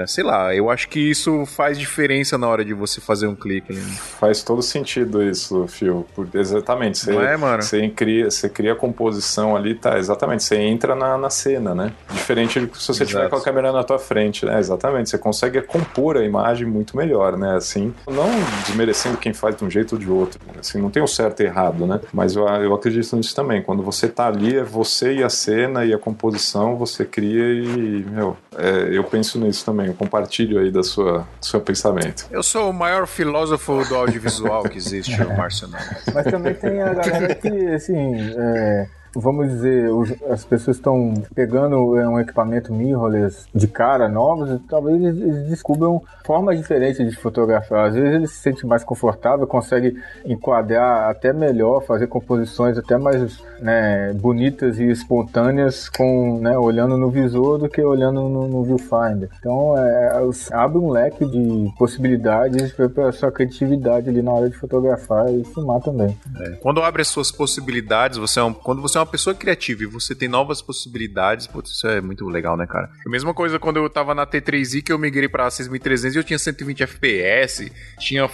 Speaker 1: Sei lá, eu acho que isso faz diferença na hora de você fazer um clique. Né?
Speaker 5: Faz todo sentido isso, Phil. Exatamente. Você, não é, mano? Você cria, você cria a composição ali, tá? Exatamente. Você entra na, na cena, né? Diferente de se você Exato. tiver com a câmera na tua frente, né? Exatamente. Você consegue compor a imagem muito melhor, né? Assim, não desmerecendo quem faz de um jeito ou de outro. Assim, não tem o certo e errado, né? Mas eu, eu acredito nisso também. Quando você tá ali, é você e a cena e a composição você cria e, meu, é, eu penso nisso também. Eu compartilho aí da sua, do seu pensamento.
Speaker 1: Eu sou o maior filósofo do audiovisual que existe, o Márcio
Speaker 2: Mas também tem a galera que, assim, é, vamos dizer, as pessoas estão pegando é, um equipamento mirrorless de cara, novos, talvez eles, descubram formas diferentes de fotografar. Às vezes eles se sentem mais confortável, conseguem enquadrar até melhor, fazer composições até mais né, bonitas e espontâneas com, né, olhando no visor do que olhando no, no viewfinder. Então é, abre um leque de possibilidades para a sua criatividade ali na hora de fotografar e filmar também.
Speaker 1: É. Quando abre as suas possibilidades, você é um, quando você é uma pessoa criativa e você tem novas possibilidades, putz, isso é muito legal, né, cara? A mesma coisa quando eu tava na T3i que eu migrei pra 6300 e eu tinha 120 FPS, tinha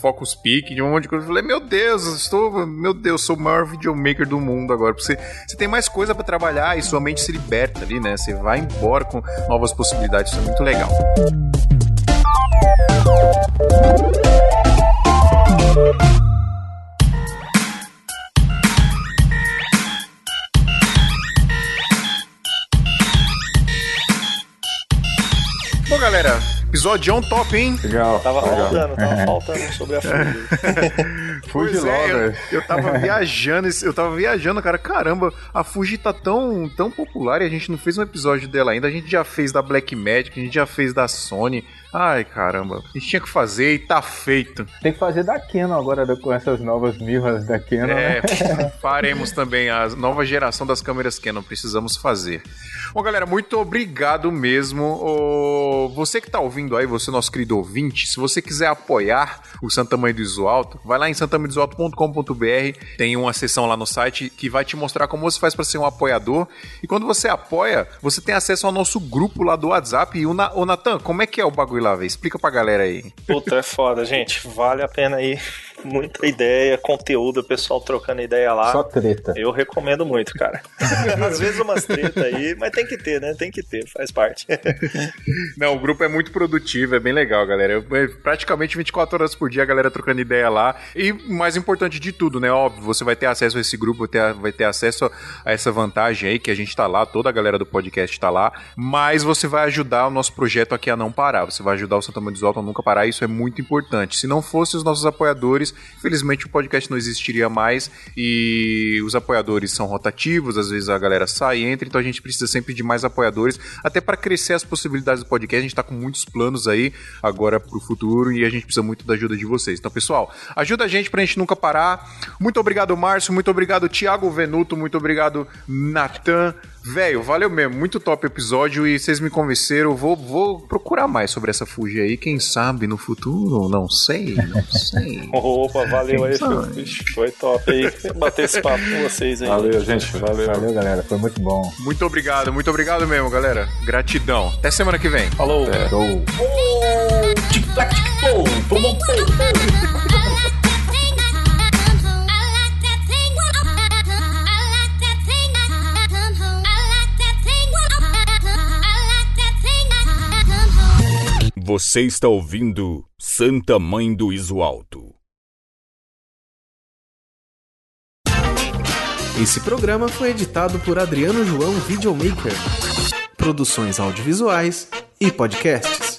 Speaker 1: focus peak, tinha um monte de coisa. Eu falei, meu Deus, eu estou, meu Deus, sou o maior videomaker do mundo agora. Você, você tem mais coisa para trabalhar e sua mente se liberta ali, né? Você vai embora com novas possibilidades, isso é muito legal. Bom, galera, episódio on top, hein?
Speaker 3: Legal. Tava legal. faltando, tava faltando sobre a Fuji.
Speaker 1: Fuji logo. É, eu, eu tava viajando, eu tava viajando, cara. Caramba, a Fuji tá tão, tão popular e a gente não fez um episódio dela ainda. A gente já fez da Black Magic, a gente já fez da Sony. Ai, caramba. A gente tinha que fazer e tá feito.
Speaker 2: Tem que fazer da Canon agora, com essas novas mirras da Canon, é,
Speaker 1: né? faremos também a nova geração das câmeras Canon. Precisamos fazer. Bom, galera, muito obrigado mesmo. você que tá ouvindo aí, você nosso querido ouvinte, se você quiser apoiar o Santa Mãe do Iso Alto, vai lá em santamidzoto.com.br. Tem uma seção lá no site que vai te mostrar como você faz para ser um apoiador. E quando você apoia, você tem acesso ao nosso grupo lá do WhatsApp. E o Natan, como é que é o bagulho lá, velho? Explica pra galera aí.
Speaker 3: Puta, é foda, gente. Vale a pena aí muita ideia, conteúdo, o pessoal trocando ideia lá.
Speaker 2: Só treta.
Speaker 3: Eu recomendo muito, cara. Às vezes umas treta aí, mas tem que ter, né? Tem que ter, faz parte.
Speaker 1: Não, o grupo é muito produtivo, é bem legal, galera. É praticamente 24 horas por dia a galera trocando ideia lá. E mais importante de tudo, né? Óbvio, você vai ter acesso a esse grupo, vai ter, vai ter acesso a essa vantagem aí que a gente tá lá, toda a galera do podcast tá lá. Mas você vai ajudar o nosso projeto aqui a não parar. Você vai ajudar o Santa Mãe do Alto a nunca parar. Isso é muito importante. Se não fosse os nossos apoiadores, Infelizmente o podcast não existiria mais e os apoiadores são rotativos, às vezes a galera sai e entra, então a gente precisa sempre de mais apoiadores, até para crescer as possibilidades do podcast. A gente está com muitos planos aí agora para o futuro e a gente precisa muito da ajuda de vocês. Então, pessoal, ajuda a gente para a gente nunca parar. Muito obrigado, Márcio, muito obrigado, Thiago Venuto, muito obrigado, Natan. Velho, valeu mesmo. Muito top episódio e vocês me convenceram. Vou, vou procurar mais sobre essa Fuji aí. Quem sabe no futuro? Não sei, não sei.
Speaker 3: Opa, valeu aí, Foi top aí bater esse papo com vocês aí.
Speaker 5: Valeu, gente. Valeu.
Speaker 2: Valeu, galera. Foi muito bom.
Speaker 1: Muito obrigado, muito obrigado mesmo, galera. Gratidão. Até semana que vem.
Speaker 3: Falou.
Speaker 2: É. Show.
Speaker 6: Tic-tac, tic-tom.
Speaker 7: Você está ouvindo Santa Mãe do Iso Alto.
Speaker 8: Esse programa foi editado por Adriano João Videomaker. Produções audiovisuais e podcasts.